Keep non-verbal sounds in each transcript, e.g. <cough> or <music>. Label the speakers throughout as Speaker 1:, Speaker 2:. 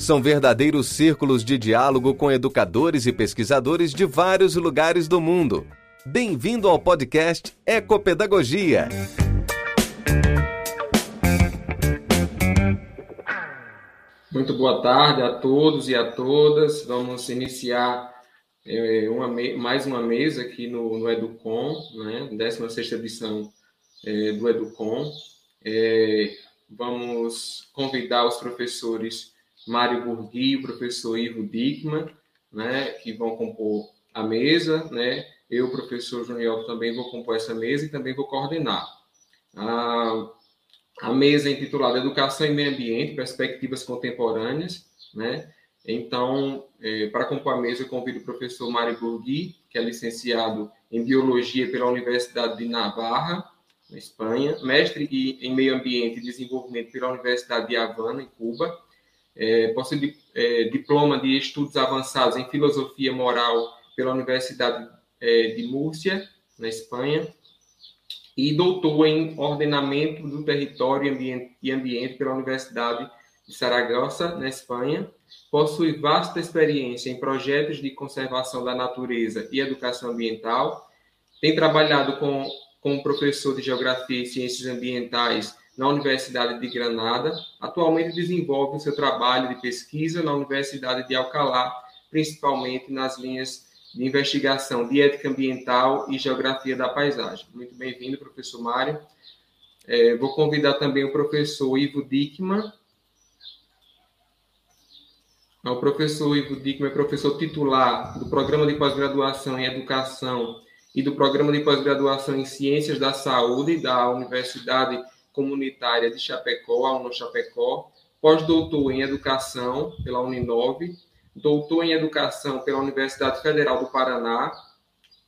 Speaker 1: São verdadeiros círculos de diálogo com educadores e pesquisadores de vários lugares do mundo. Bem-vindo ao podcast Ecopedagogia.
Speaker 2: Muito boa tarde a todos e a todas. Vamos iniciar é, uma, mais uma mesa aqui no, no Educom, né? 16 edição é, do Educom. É, vamos convidar os professores Mário Burgui o professor Ivo Dickman, né, que vão compor a mesa, né? Eu, professor Junior, também vou compor essa mesa e também vou coordenar. Ah, a mesa é intitulada Educação e Meio Ambiente, Perspectivas Contemporâneas, né? Então, é, para compor a mesa, eu convido o professor Mário Burgui, que é licenciado em Biologia pela Universidade de Navarra, na Espanha, mestre em Meio Ambiente e Desenvolvimento pela Universidade de Havana, em Cuba, é, possui é, diploma de Estudos Avançados em Filosofia Moral pela Universidade é, de Múrcia, na Espanha, e doutor em ordenamento do território e ambiente, pela Universidade de Saragossa, na Espanha. Possui vasta experiência em projetos de conservação da natureza e educação ambiental. Tem trabalhado com, como professor de Geografia e Ciências Ambientais na Universidade de Granada. Atualmente desenvolve seu trabalho de pesquisa na Universidade de Alcalá, principalmente nas linhas de investigação de ética ambiental e geografia da paisagem. Muito bem-vindo, professor Mário. É, vou convidar também o professor Ivo Dickman. O professor Ivo Dickman é professor titular do Programa de Pós-Graduação em Educação e do Programa de Pós-Graduação em Ciências da Saúde da Universidade Comunitária de Chapecó, a UNO Chapecó, pós-doutor em Educação pela Uninove doutor em Educação pela Universidade Federal do Paraná,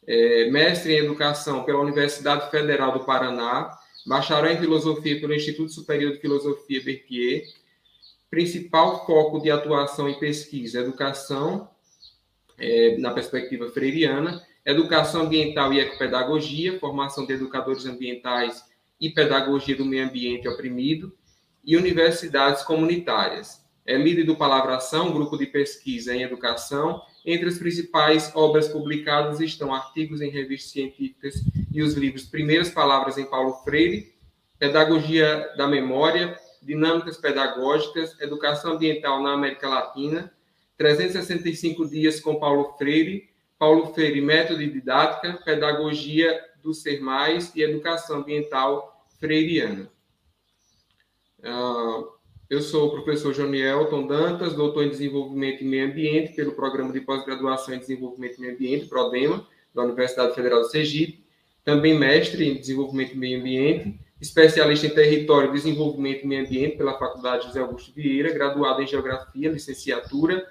Speaker 2: é, mestre em Educação pela Universidade Federal do Paraná, bacharel em Filosofia pelo Instituto Superior de Filosofia Berthier, principal foco de atuação e pesquisa, educação é, na perspectiva freiriana, educação ambiental e ecopedagogia, formação de educadores ambientais e pedagogia do meio ambiente oprimido, e universidades comunitárias é líder do Palavração, grupo de pesquisa em educação. Entre as principais obras publicadas estão artigos em revistas científicas e os livros Primeiras Palavras em Paulo Freire, Pedagogia da Memória, Dinâmicas Pedagógicas, Educação Ambiental na América Latina, 365 Dias com Paulo Freire, Paulo Freire Método de Didática, Pedagogia do Ser Mais e Educação Ambiental Freiriana. Uh, eu sou o professor Jonielton Dantas, doutor em Desenvolvimento e Meio Ambiente pelo Programa de Pós-Graduação em Desenvolvimento e Meio Ambiente, PRODEMA, da Universidade Federal de Sergipe. Também mestre em Desenvolvimento e Meio Ambiente, especialista em Território, Desenvolvimento e Meio Ambiente pela Faculdade José Augusto Vieira, graduado em Geografia, licenciatura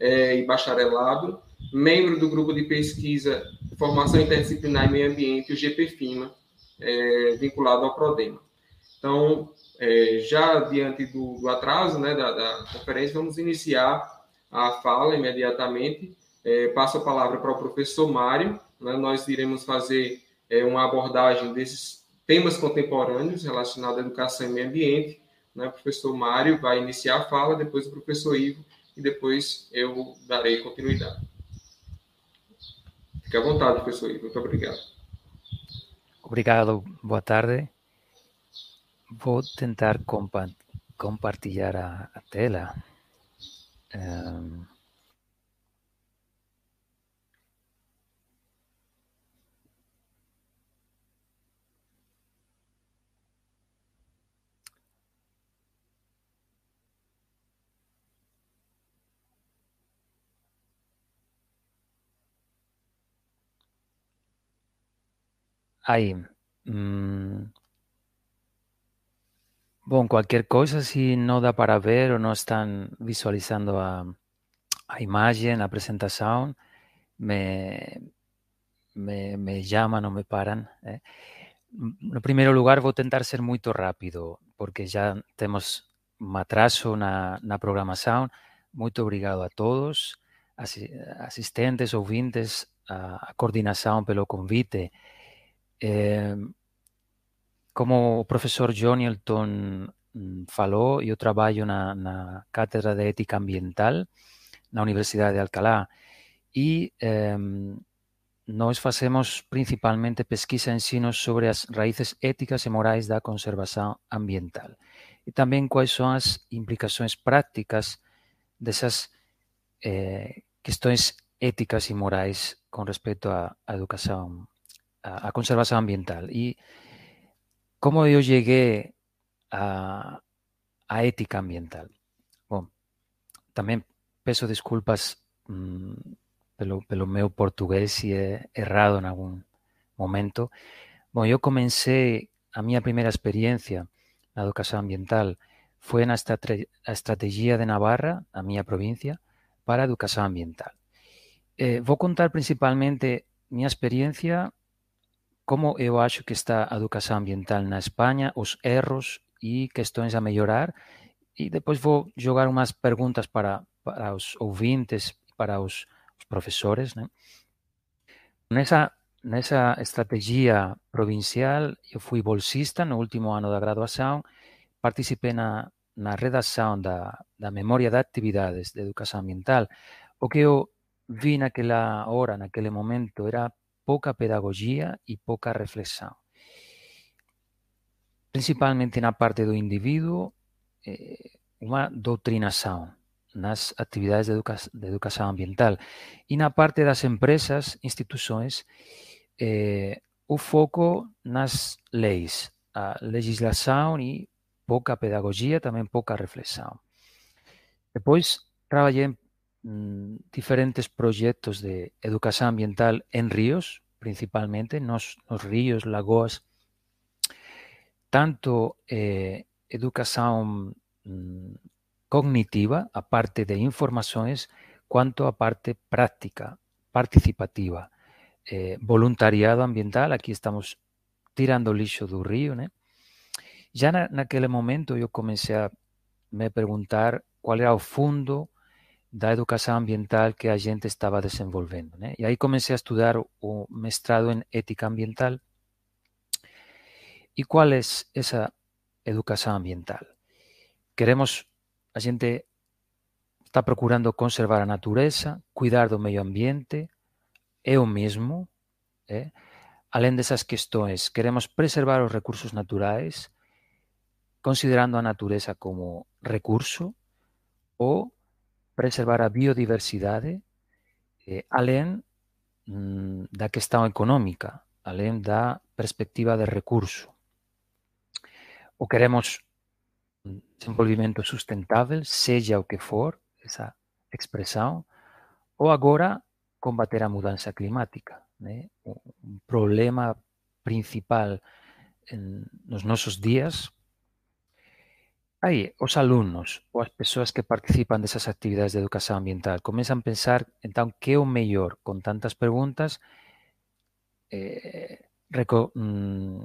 Speaker 2: é, e bacharelado, membro do grupo de pesquisa Formação Interdisciplinar e Meio Ambiente, o GPFIMA, é, vinculado ao PRODEMA. Então, é, já diante do, do atraso né, da, da, conferência, vamos iniciar a fala imediatamente. É, passo a palavra para o professor Mário. Né, nós iremos fazer é, uma abordagem desses temas contemporâneos relacionados à educação e meio ambiente. Né, o professor Mário vai iniciar a fala, depois o professor Ivo, e depois eu darei continuidade. Fique à vontade, professor Ivo. Muito obrigado.
Speaker 3: Obrigado. Boa tarde. Vou tentar compa compartilhar a, tela. Um, Aí. Hum, Bom, qualquer coisa, se não dá para ver ou não estão visualizando a, a imagem, a apresentação, me, me, me chamam ou me param. Eh? No primeiro lugar, vou tentar ser muito rápido, porque já temos um atraso na, na programação. Muito obrigado a todos, assistentes, ouvintes, a, a coordenação pelo convite. Eh, como o professor Elton mm, falou, eu trabalho na, na Cátedra de Ética Ambiental na Universidade de Alcalá. E eh, nós facemos principalmente pesquisa e ensino sobre as raízes éticas e morais da conservação ambiental. E também quais são as implicações práticas dessas eh, questões éticas e morais com respeito à educação, à, à conservação ambiental. E como eu cheguei à, à ética ambiental? Bom, também peço desculpas hum, pelo, pelo meu português se é errado em algum momento. Bom, eu comecei a minha primeira experiência na educação ambiental foi na estratégia de Navarra, a minha província, para a educação ambiental. Eh, vou contar principalmente minha experiência como eu acho que está a educação ambiental na Espanha, os erros e questões a melhorar. E depois vou jogar umas perguntas para, para os ouvintes para os, os professores. Né? Nessa, nessa estratégia provincial, eu fui bolsista no último ano da graduação, participei na, na redação da, da memória de atividades de educação ambiental. O que eu vi naquela hora, naquele momento, era pouca pedagogia e pouca reflexão. Principalmente na parte do indivíduo, eh, uma doutrinação nas atividades de, educa de, educação ambiental. E na parte das empresas, instituições, eh, o foco nas leis, a legislação e pouca pedagogia, também pouca reflexão. Depois, trabalhei Mm, diferentes proyectos de educación ambiental en ríos, principalmente, nos, nos ríos, lagoas, tanto eh, educación mm, cognitiva, a parte de informaciones, cuanto a parte práctica, participativa, eh, voluntariado ambiental, aquí estamos tirando lixo do río, né? Já na, naquele momento eu comecei a me perguntar qual era o fundo da educação ambiental que a gente estava desenvolvendo. Né? E aí comecei a estudar o mestrado em ética ambiental. E qual é essa educação ambiental? Queremos, a gente está procurando conservar a natureza, cuidar do meio ambiente, o mesmo. É? Além dessas questões, queremos preservar os recursos naturais, considerando a natureza como recurso, ou preservar a biodiversidade eh, alén mm, da questão económica, alén da perspectiva de recurso. O queremos mm, desenvolvimento sustentável, seja o que for esa expresión, ou agora combater a mudanza climática. Né? Un problema principal en, nos nosos días Aí os alumnos ou as persoas que participan desas actividades de educación ambiental comenzan a pensar entón que é o mellor con tantas preguntas eh, reco, mm,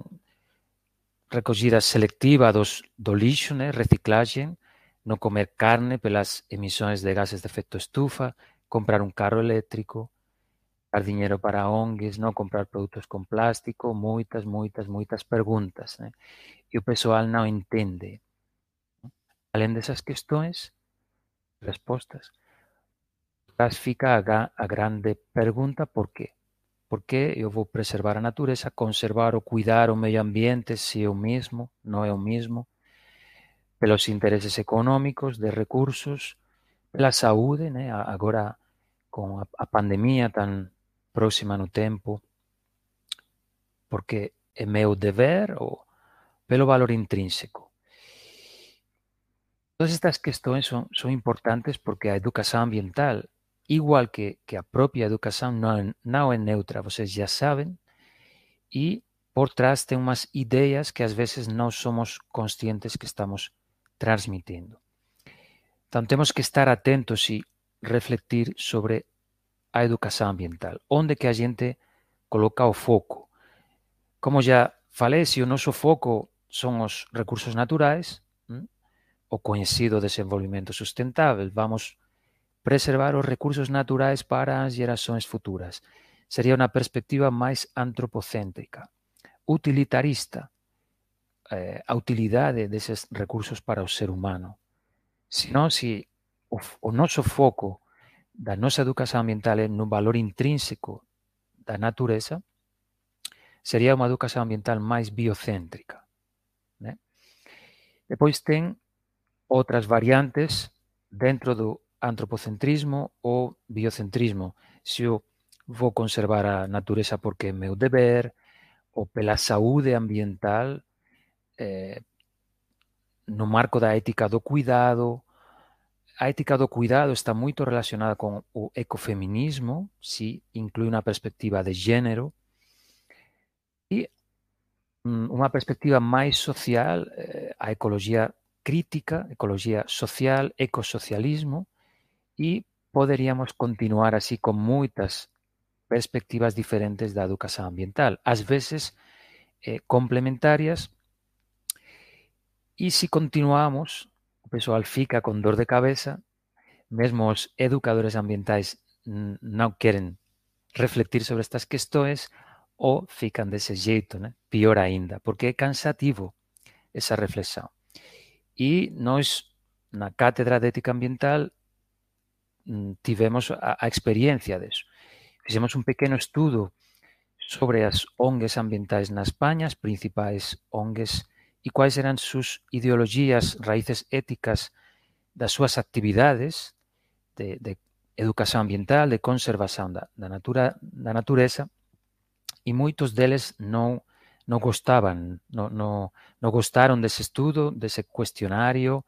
Speaker 3: recollida selectiva dos, do lixo, né, reciclaxe, non comer carne pelas emisións de gases de efecto estufa, comprar un carro eléctrico, dar dinheiro para ONGs, non comprar produtos con plástico, moitas, moitas, moitas preguntas. Né? E o persoal non entende Além dessas questões, respostas, tras fica a, grande pergunta por quê? Por que eu vou preservar a natureza, conservar ou cuidar o meio ambiente se o mesmo, não é o mesmo, pelos interesses econômicos, de recursos, pela saúde, né? agora com a pandemia tão próxima no tempo, porque é meu dever ou pelo valor intrínseco. Todas estas questões son, son importantes porque a educación ambiental, igual que, que a propia educación non, non é neutra, vocês já sabem, e por trás tem umas ideias que às vezes não somos conscientes que estamos transmitindo. Então temos que estar atentos e refletir sobre a educação ambiental, onde que a gente coloca o foco. Como já falei, se o foco são os recursos naturais, o coñecido desenvolvemento sustentável, vamos preservar os recursos naturais para as gerações futuras. Sería unha perspectiva máis antropocéntrica, utilitarista, eh, a utilidade deses recursos para o ser humano. Senón, se o, o noso foco da nosa educación ambiental é no valor intrínseco da natureza, sería unha educación ambiental máis biocéntrica. Né? Depois ten outras variantes dentro do antropocentrismo ou biocentrismo. Se eu vou conservar a natureza porque é meu dever, ou pela saúde ambiental, eh, no marco da ética do cuidado. A ética do cuidado está moito relacionada con o ecofeminismo, si, inclui unha perspectiva de género, e unha perspectiva máis social, eh, a ecoloxía crítica, ecoloxía social, ecosocialismo, e poderíamos continuar así con moitas perspectivas diferentes da educación ambiental, ás veces eh, complementarias, e se continuamos, o pessoal fica con dor de cabeza, mesmo os educadores ambientais non queren reflectir sobre estas questões ou fican dese xeito, né? pior aínda, porque é cansativo esa reflexión. E nós, na Cátedra de Ética Ambiental, mm, tivemos a, a experiencia deso. Fixemos un pequeno estudo sobre as ONGs ambientais na España, as principais ONGs, e quais eran sus ideologías, raíces éticas das súas actividades de, de educación ambiental, de conservación da, da, natura, da natureza, e moitos deles non non gostaban, non, non, non gostaron dese estudo, dese cuestionario,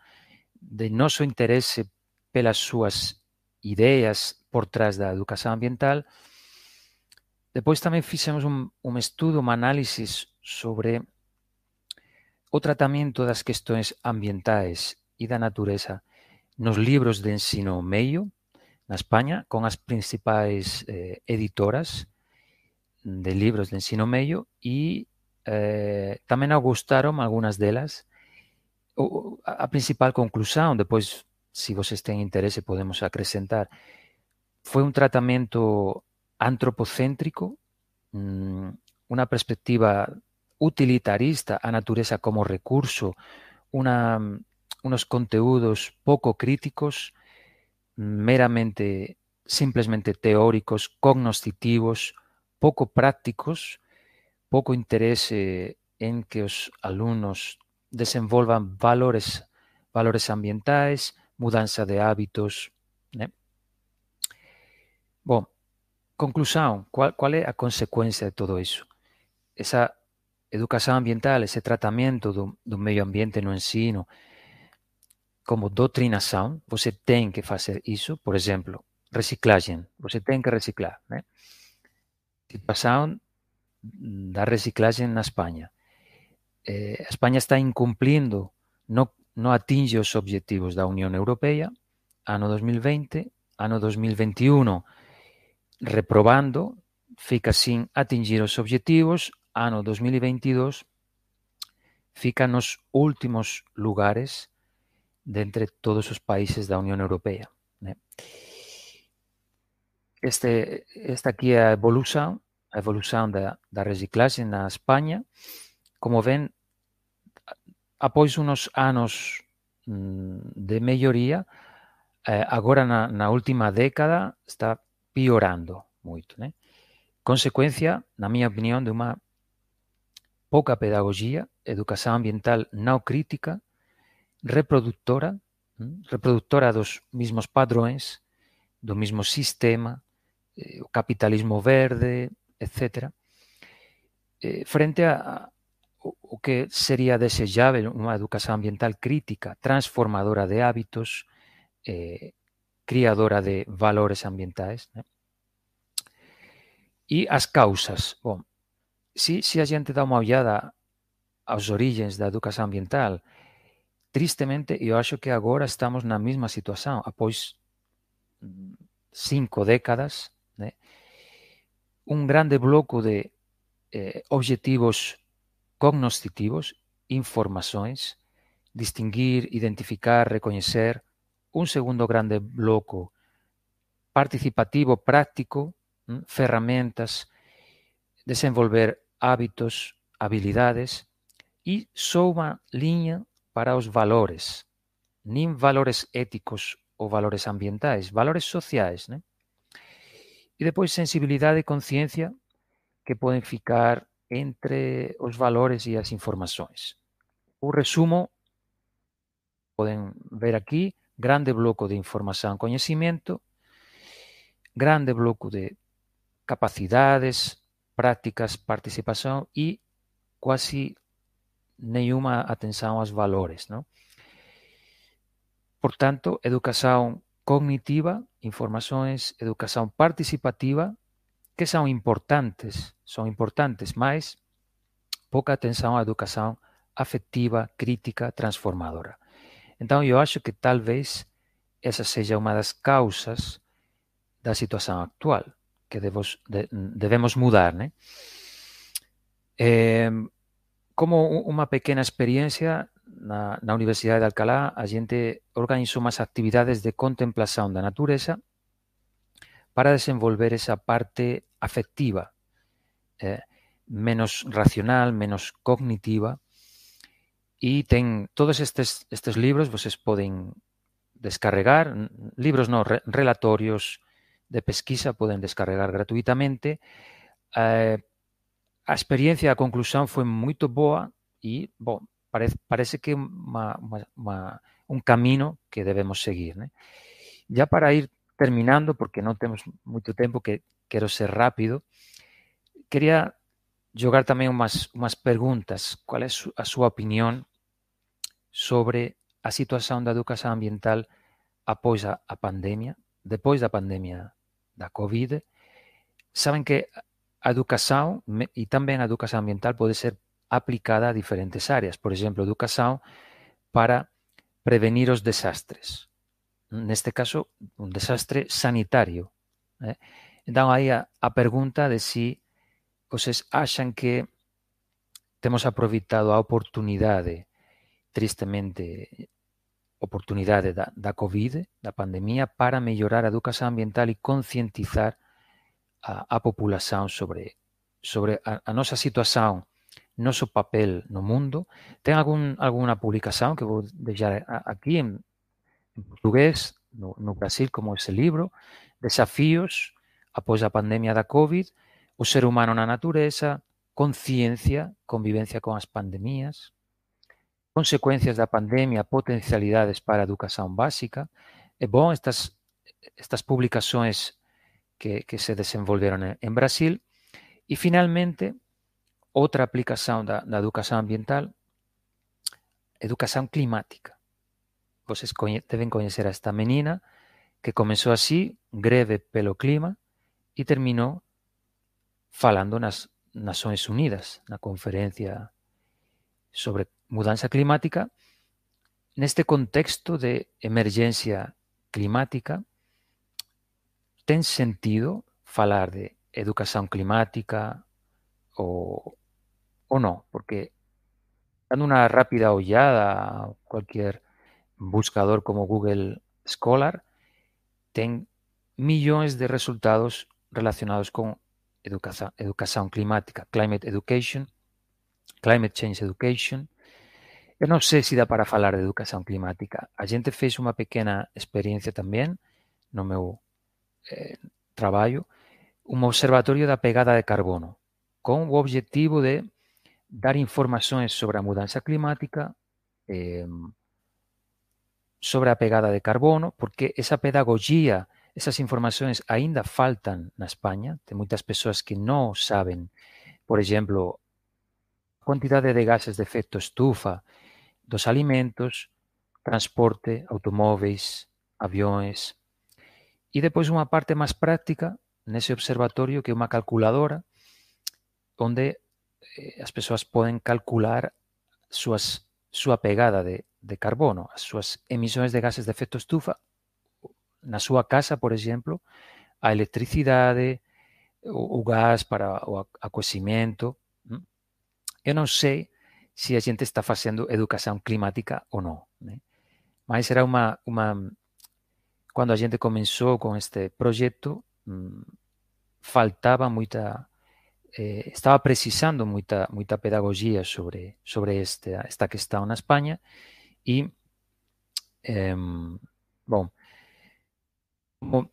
Speaker 3: de noso interese pelas súas ideas por trás da educación ambiental. Depois tamén fixemos un, un estudo, un análisis sobre o tratamento das questões ambientais e da natureza nos libros de ensino meio na España, con as principais eh, editoras de libros de ensino meio e eh, tamén gustaron algunhas delas. O, a principal conclusão, depois se vocês têm interesse, podemos acrescentar. Foi um tratamento antropocêntrico, uma perspectiva utilitarista, a natureza como recurso, una, unos conteúdos pouco críticos, meramente, simplesmente teóricos, cognoscitivos, pouco prácticos, pouco interese en que os alumnos desenvolvan valores valores ambientais, mudança de hábitos. Né? Bom, conclusão, qual, qual é a consequência de todo isso? Essa educação ambiental, esse tratamento do, do meio ambiente no ensino, como doutrinação, você tem que fazer isso, por exemplo, reciclagem, você tem que reciclar. Né? Situação da reciclaxe na España. Eh, a España está incumplindo, non, non atinge os objetivos da Unión Europea, ano 2020, ano 2021, reprobando, fica sin atingir os objetivos, ano 2022, fica nos últimos lugares dentre entre todos os países da Unión Europea. Né? Este, esta aquí é a evolución a evolución da, da reciclaxe na España. Como ven, após unos anos mm, de melloría, eh, agora na, na última década está piorando moito. Né? Consecuencia, na miña opinión, de unha pouca pedagogía, educación ambiental non crítica, reproductora, mm, reproductora dos mismos padrões, do mismo sistema, eh, o capitalismo verde, etc. Eh, frente a, o que sería desejável unha educación ambiental crítica, transformadora de hábitos, eh, criadora de valores ambientais. Né? E as causas. Bom, se, se a gente dá uma olhada às origens da educação ambiental, tristemente, eu acho que agora estamos na mesma situação, após cinco décadas, um grande bloco de eh, objetivos cognoscitivos, informações, distinguir, identificar, reconhecer, un segundo grande bloco participativo, práctico, ferramentas, desenvolver hábitos, habilidades só uma linha para os valores, nem valores éticos ou valores ambientais, valores sociais. Né? E depois sensibilidade e consciência que podem ficar entre os valores e as informações. O resumo, podem ver aqui, grande bloco de información, coñecimiento, grande bloco de capacidades, prácticas, participación e quasi nenhuma atención aos valores. ¿no? Por tanto, educación cognitiva, informações, educación participativa, que son importantes, son importantes, mas pouca atención á educación afectiva, crítica, transformadora. Então, eu acho que talvez essa seja uma das causas da situação atual, que devos, de, devemos mudar. Né? É, como uma pequena experiência, na, na, Universidade de Alcalá, a gente organizou umas atividades de contemplação da natureza para desenvolver essa parte afectiva, é, menos racional, menos cognitiva, E ten todos estes, estes libros, vocês poden descarregar, libros no, relatorios de pesquisa poden descarregar gratuitamente. Eh, a experiencia, a conclusión foi moito boa e, bom, parece, parece que un camino que debemos seguir. Ya para ir terminando, porque non temos moito tempo, que quero ser rápido, quería jogar tamén unhas, unhas preguntas. Qual é a súa opinión sobre a situación da educación ambiental após a, a pandemia, depois da pandemia da COVID. Saben que educación tamén a educación ambiental pode ser aplicada a diferentes áreas, por exemplo, educación, para prevenir os desastres. Neste caso, un desastre sanitario. Eh? Entón, aí a, a pergunta de si vocês achan que temos aproveitado a oportunidade, tristemente, oportunidade da, da COVID, da pandemia, para mellorar a educación ambiental e concientizar a, a populación sobre sobre a, a nosa situación noso papel no mundo. Ten algún, alguna publicación que vou deixar aquí en, en portugués, no, no Brasil, como ese libro, Desafíos após a pandemia da COVID, o ser humano na natureza, conciencia, convivencia con as pandemias, consecuencias da pandemia, potencialidades para a educación básica. É bom estas, estas publicações que, que se desenvolveron en Brasil. E, finalmente, outra aplicación da, da educación ambiental, educación climática. Vocês coñe, deben coñecer a esta menina que comenzou así, greve pelo clima, e terminou falando nas Nações Unidas, na conferencia sobre mudanza climática, neste contexto de emergencia climática, ten sentido falar de educación climática ou, ou non? Porque dando unha rápida ollada a cualquier buscador como Google Scholar, ten millóns de resultados relacionados con educación, climática, climate education, climate change education, Eu non sei se dá para falar de educación climática. A xente fez unha pequena experiencia tamén no meu eh, traballo, un observatorio da pegada de carbono, con o obxectivo de dar informações sobre a mudanza climática, sobre a pegada de carbono, porque esa pedagogía, esas informações aínda faltan na España, ten moitas persoas que non saben, por exemplo, a quantidade de gases de efecto estufa dos alimentos, transporte, automóveis, avións. E depois unha parte máis práctica nese observatorio que é unha calculadora onde as pessoas podem calcular suas, sua pegada de, de carbono, as suas emissões de gases de efeito estufa na sua casa, por exemplo, a eletricidade, o, o gás para o aquecimento. Eu não sei se a gente está fazendo educação climática ou não. Né? Mas era uma, uma. Quando a gente começou com este projeto, faltava muita. eh, estaba precisando moita moita pedagogía sobre sobre este, esta cuestión na España e eh, bom, bom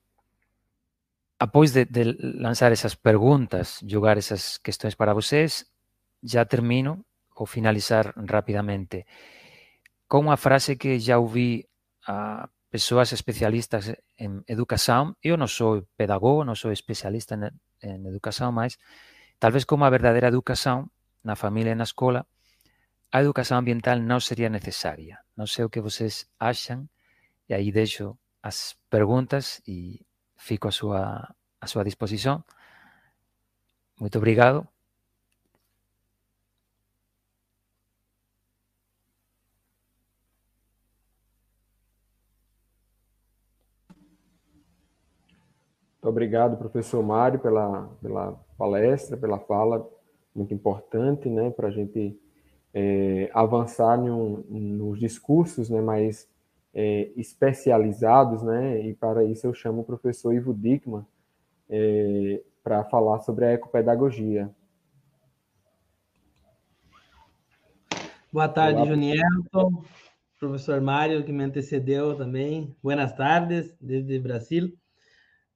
Speaker 3: após pois de, de lanzar esas preguntas, jogar esas questões para vocês, já termino ou finalizar rapidamente con unha frase que já ouvi a persoas especialistas en educação. Eu non sou pedagogo, non sou especialista en, en educación, máis talvez como a verdadeira educação na família e na escola, a educação ambiental não seria necessária. Não sei o que vocês acham, e aí deixo as perguntas e fico a súa, a súa disposición. Moito obrigado.
Speaker 4: Muito obrigado, professor Mário, pela, pela palestra, pela fala muito importante, né, para a gente é, avançar no, nos discursos, né, mais é, especializados, né? E para isso eu chamo o professor Ivo Dickman é, para falar sobre a ecopedagogia.
Speaker 5: Boa tarde, Olá, Junielton, professor Mário, que me antecedeu também. Buenas tardes, desde Brasil.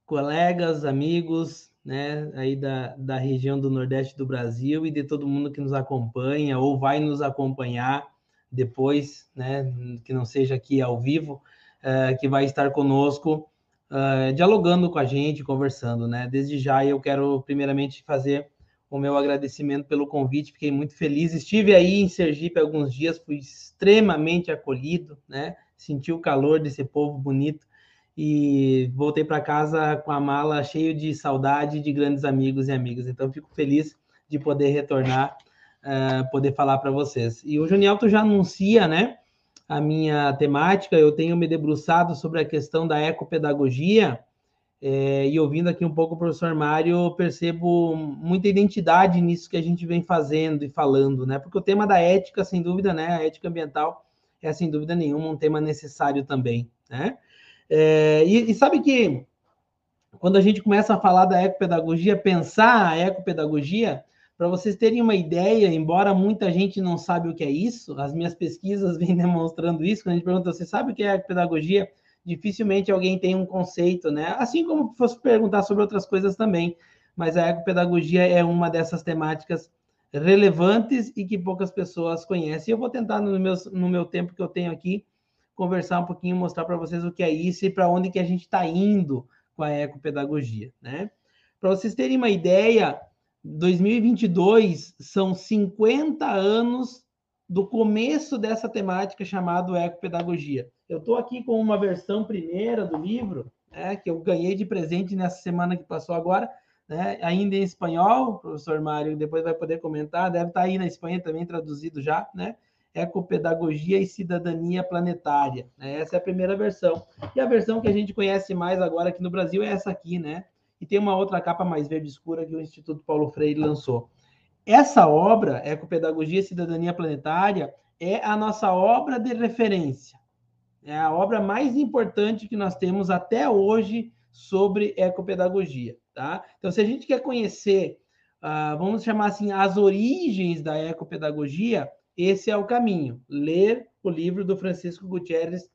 Speaker 5: Colegas, amigos, né, aí da, da região do Nordeste do Brasil e de todo mundo que nos acompanha ou vai nos acompanhar depois, né, que não seja aqui ao vivo, uh, que vai estar conosco, uh, dialogando com a gente, conversando, né? Desde já eu quero primeiramente fazer o meu agradecimento pelo convite, fiquei muito feliz. Estive aí em Sergipe alguns dias, fui extremamente acolhido, né? Senti o calor desse povo bonito e voltei para casa com a mala cheio de saudade de grandes amigos e amigas. Então fico feliz de poder retornar uh, poder falar para vocês. E o Junielto já anuncia, né, a minha temática, eu tenho me debruçado sobre a questão da ecopedagogia, é, e ouvindo aqui um pouco o professor Mário, percebo muita identidade nisso que a gente vem fazendo e falando, né? Porque o tema da ética, sem dúvida, né? A ética ambiental é, sem dúvida nenhuma, um tema necessário também, né? É, e, e, sabe que quando a gente começa a falar da ecopedagogia, pensar a ecopedagogia, para vocês terem uma ideia, embora muita gente não sabe o que é isso, as minhas pesquisas <laughs> vêm demonstrando isso. Quando a gente pergunta, você sabe o que é pedagogia? Dificilmente alguém tem um conceito, né? Assim como fosse perguntar sobre outras coisas também. Mas a ecopedagogia é uma dessas temáticas relevantes e que poucas pessoas conhecem. Eu vou tentar, no meu, no meu tempo que eu tenho aqui, conversar um pouquinho, mostrar para vocês o que é isso e para onde que a gente está indo com a ecopedagogia, né? Para vocês terem uma ideia, 2022 são 50 anos do começo dessa temática chamada ecopedagogia. Eu estou aqui com uma versão primeira do livro, né, que eu ganhei de presente nessa semana que passou agora, né, ainda em espanhol, o professor Mário depois vai poder comentar, deve estar tá aí na Espanha também traduzido já, né? Ecopedagogia e Cidadania Planetária. Né? Essa é a primeira versão. E a versão que a gente conhece mais agora aqui no Brasil é essa aqui, né? e tem uma outra capa mais verde escura que o Instituto Paulo Freire lançou. Essa obra, Ecopedagogia e Cidadania Planetária, é a nossa obra de referência. É a obra mais importante que nós temos até hoje sobre ecopedagogia. Tá? Então, se a gente quer conhecer, uh, vamos chamar assim, as origens da ecopedagogia, esse é o caminho. Ler o livro do Francisco Gutierrez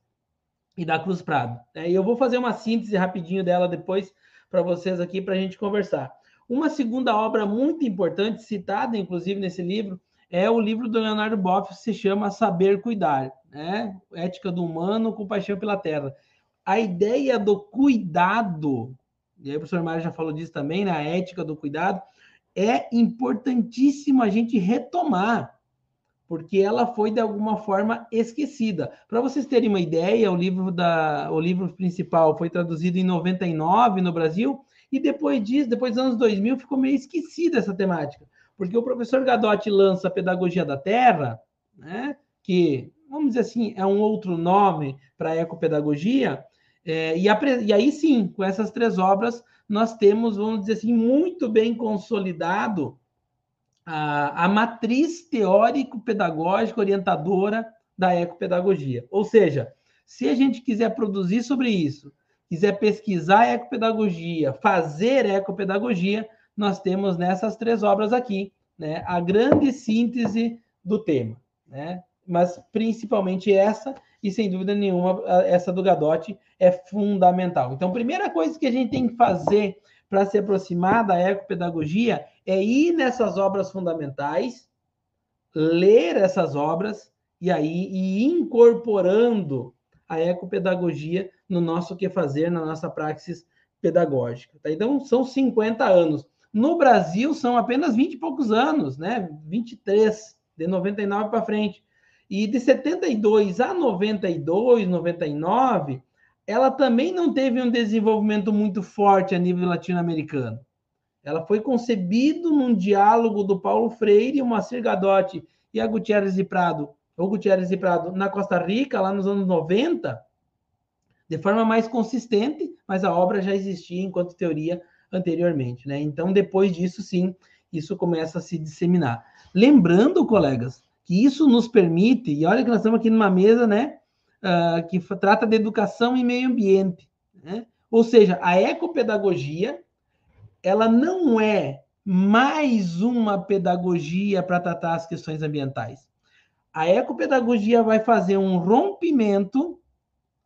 Speaker 5: e da Cruz Prado. É, e eu vou fazer uma síntese rapidinho dela depois, para vocês aqui para a gente conversar. Uma segunda obra muito importante, citada inclusive nesse livro, é o livro do Leonardo Boff, se chama Saber Cuidar, né? Ética do Humano com Paixão pela Terra. A ideia do cuidado, e aí o professor Mário já falou disso também, né? A ética do cuidado, é importantíssimo a gente retomar, porque ela foi de alguma forma esquecida. Para vocês terem uma ideia, o livro da o livro principal foi traduzido em 99 no Brasil e depois disso, depois dos anos 2000, ficou meio esquecida essa temática. Porque o professor Gadotti lança a Pedagogia da Terra, né, que, vamos dizer assim, é um outro nome para ecopedagogia, é, e, a, e aí sim, com essas três obras, nós temos, vamos dizer assim, muito bem consolidado a, a matriz teórico-pedagógica orientadora da ecopedagogia. Ou seja, se a gente quiser produzir sobre isso, quiser pesquisar ecopedagogia, fazer ecopedagogia, nós temos nessas três obras aqui, né, a grande síntese do tema, né? Mas principalmente essa e sem dúvida nenhuma essa do Gadotti é fundamental. Então, a primeira coisa que a gente tem que fazer para se aproximar da ecopedagogia é ir nessas obras fundamentais, ler essas obras e aí ir incorporando a ecopedagogia no nosso que fazer, na nossa praxis pedagógica. Tá? Então, são 50 anos. No Brasil, são apenas 20 e poucos anos, né? 23, de 99 para frente. E de 72 a 92, 99, ela também não teve um desenvolvimento muito forte a nível latino-americano. Ela foi concebida num diálogo do Paulo Freire, o Moacir Gadotti e a Gutierrez de Prado ou Gutierrez de Prado na Costa Rica, lá nos anos 90, de forma mais consistente, mas a obra já existia enquanto teoria anteriormente, né? Então, depois disso, sim, isso começa a se disseminar. Lembrando, colegas, que isso nos permite, e olha que nós estamos aqui numa mesa, né, uh, que trata de educação e meio ambiente, né? Ou seja, a ecopedagogia, ela não é mais uma pedagogia para tratar as questões ambientais a ecopedagogia vai fazer um rompimento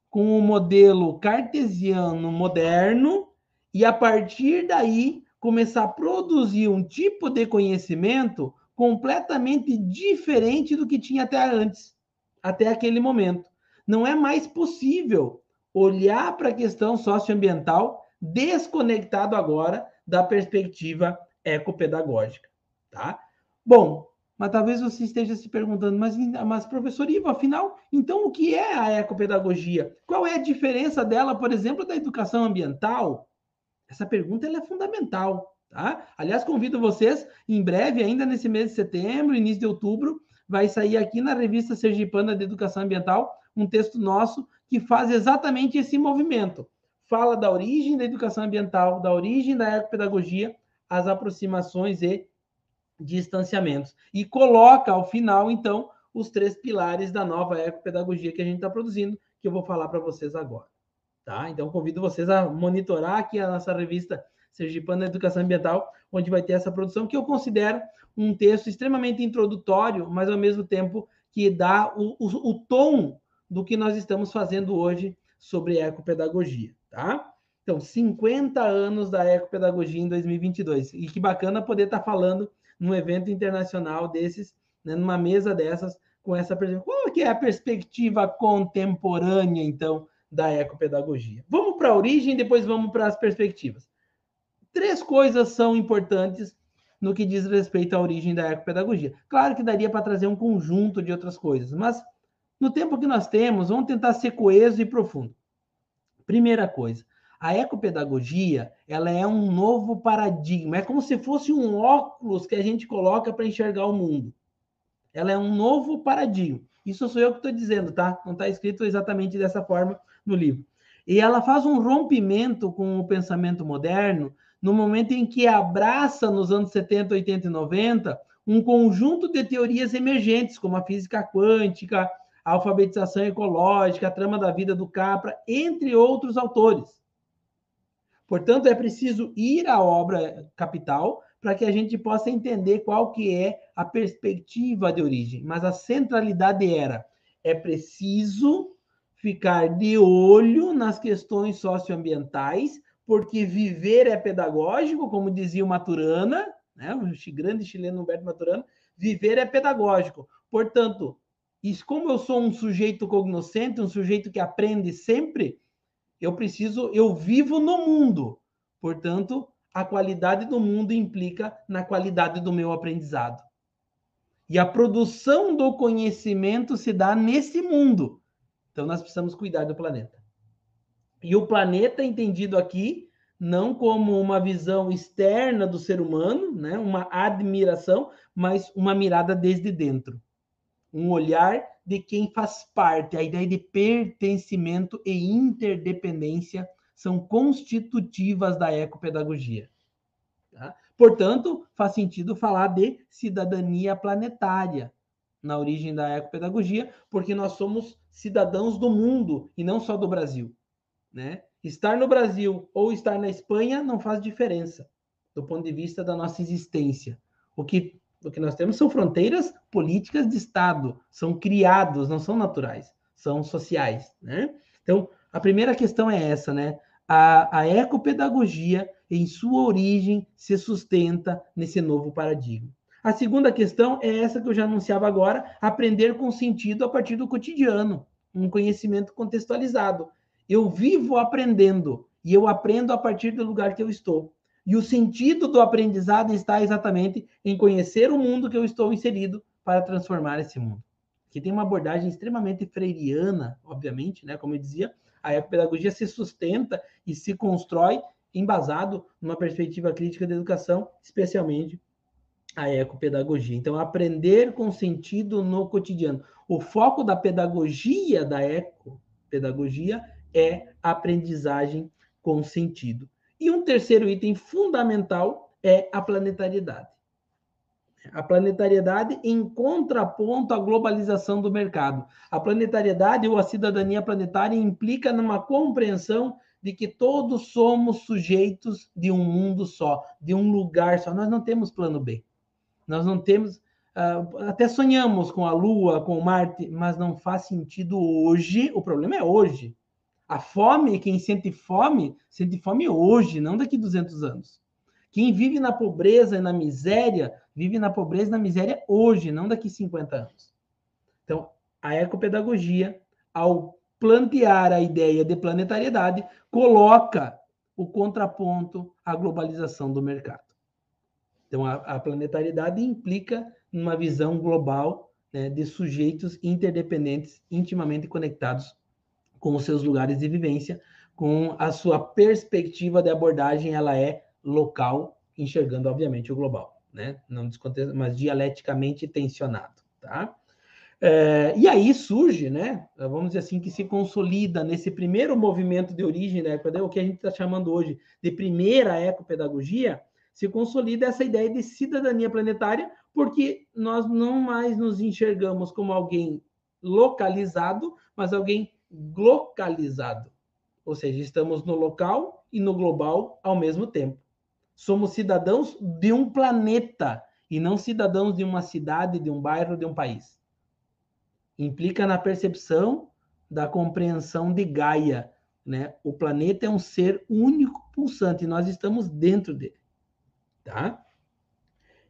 Speaker 5: com o modelo cartesiano moderno e, a partir daí, começar a produzir um tipo de conhecimento completamente diferente do que tinha até antes, até aquele momento. Não é mais possível olhar para a questão socioambiental desconectado agora da perspectiva ecopedagógica, tá? Bom, mas talvez você esteja se perguntando, mas, mas professor Ivo, afinal, então o que é a ecopedagogia? Qual é a diferença dela, por exemplo, da educação ambiental? Essa pergunta é fundamental. Tá? Aliás, convido vocês, em breve, ainda nesse mês de setembro, início de outubro, vai sair aqui na revista Sergipana de Educação Ambiental um texto nosso que faz exatamente esse movimento. Fala da origem da educação ambiental, da origem da ecopedagogia, as aproximações e distanciamentos. E coloca ao final, então, os três pilares da nova ecopedagogia que a gente está produzindo, que eu vou falar para vocês agora. Tá? Então, convido vocês a monitorar aqui a nossa revista Sergipana Educação Ambiental, onde vai ter essa produção, que eu considero um texto extremamente introdutório, mas ao mesmo tempo que dá o, o, o tom do que nós estamos fazendo hoje sobre ecopedagogia. Tá? Então, 50 anos da ecopedagogia em 2022. E que bacana poder estar tá falando num evento internacional desses, né, numa mesa dessas, com essa perspectiva. Qual que é a perspectiva contemporânea, então, da ecopedagogia? Vamos para a origem, depois vamos para as perspectivas. Três coisas são importantes no que diz respeito à origem da ecopedagogia. Claro que daria para trazer um conjunto de outras coisas, mas no tempo que nós temos, vamos tentar ser coeso e profundo. Primeira coisa, a ecopedagogia, ela é um novo paradigma, é como se fosse um óculos que a gente coloca para enxergar o mundo. Ela é um novo paradigma. Isso sou eu que estou dizendo, tá? Não está escrito exatamente dessa forma no livro. E ela faz um rompimento com o pensamento moderno no momento em que abraça, nos anos 70, 80 e 90, um conjunto de teorias emergentes, como a física quântica, a alfabetização ecológica, a trama da vida do Capra, entre outros autores. Portanto, é preciso ir à obra capital para que a gente possa entender qual que é a perspectiva de origem. Mas a centralidade era: é preciso ficar de olho nas questões socioambientais, porque viver é pedagógico, como dizia o Maturana, né, o grande chileno Humberto Maturana, viver é pedagógico. Portanto, isso, como eu sou um sujeito cognoscente, um sujeito que aprende sempre, eu preciso, eu vivo no mundo. Portanto, a qualidade do mundo implica na qualidade do meu aprendizado. E a produção do conhecimento se dá nesse mundo. Então, nós precisamos cuidar do planeta. E o planeta, entendido aqui, não como uma visão externa do ser humano, né? uma admiração, mas uma mirada desde dentro. Um olhar de quem faz parte. A ideia de pertencimento e interdependência são constitutivas da ecopedagogia. Tá? Portanto, faz sentido falar de cidadania planetária na origem da ecopedagogia, porque nós somos cidadãos do mundo e não só do Brasil. Né? Estar no Brasil ou estar na Espanha não faz diferença do ponto de vista da nossa existência. O que, o que nós temos são fronteiras políticas de Estado, são criados, não são naturais, são sociais. Né? Então, a primeira questão é essa, né? A, a ecopedagogia, em sua origem, se sustenta nesse novo paradigma. A segunda questão é essa que eu já anunciava agora: aprender com sentido a partir do cotidiano, um conhecimento contextualizado. Eu vivo aprendendo e eu aprendo a partir do lugar que eu estou. E o sentido do aprendizado está exatamente em conhecer o mundo que eu estou inserido para transformar esse mundo. Que tem uma abordagem extremamente freiriana, obviamente, né? Como eu dizia, a pedagogia se sustenta e se constrói embasado numa perspectiva crítica da educação, especialmente a ecopedagogia. Então, aprender com sentido no cotidiano. O foco da pedagogia, da ecopedagogia, é aprendizagem com sentido. E um terceiro item fundamental é a planetariedade. A planetariedade em contraponto à globalização do mercado. A planetariedade ou a cidadania planetária implica numa compreensão de que todos somos sujeitos de um mundo só, de um lugar só. Nós não temos plano B. Nós não temos. Uh, até sonhamos com a Lua, com Marte, mas não faz sentido hoje. O problema é hoje. A fome, quem sente fome, sente fome hoje, não daqui 200 anos. Quem vive na pobreza e na miséria, vive na pobreza e na miséria hoje, não daqui 50 anos. Então, a ecopedagogia, ao plantear a ideia de planetariedade, coloca o contraponto à globalização do mercado. Então, a, a planetariedade implica uma visão global né, de sujeitos interdependentes, intimamente conectados com os seus lugares de vivência, com a sua perspectiva de abordagem, ela é local, enxergando, obviamente, o global, né? Não mas dialeticamente tensionado, tá? É, e aí surge, né? Vamos dizer assim, que se consolida nesse primeiro movimento de origem da ecopedagogia, o que a gente está chamando hoje de primeira ecopedagogia, se consolida essa ideia de cidadania planetária, porque nós não mais nos enxergamos como alguém localizado, mas alguém localizado. Ou seja, estamos no local e no global ao mesmo tempo. Somos cidadãos de um planeta e não cidadãos de uma cidade, de um bairro, de um país. Implica na percepção da compreensão de Gaia, né? O planeta é um ser único, pulsante, e nós estamos dentro dele, tá?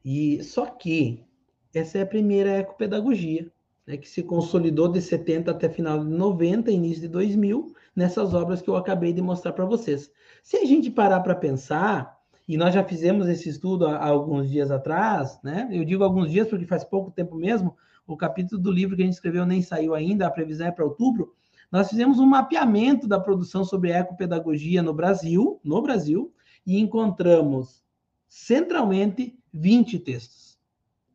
Speaker 5: E só que essa é a primeira ecopedagogia né, que se consolidou de 70 até final de 90, início de 2000, nessas obras que eu acabei de mostrar para vocês. Se a gente parar para pensar, e nós já fizemos esse estudo há, há, alguns dias atrás, né? Eu digo alguns dias porque faz pouco tempo mesmo, o capítulo do livro que a gente escreveu nem saiu ainda, a previsão é para outubro. Nós fizemos um mapeamento da produção sobre ecopedagogia no Brasil, no Brasil, e encontramos centralmente 20 textos.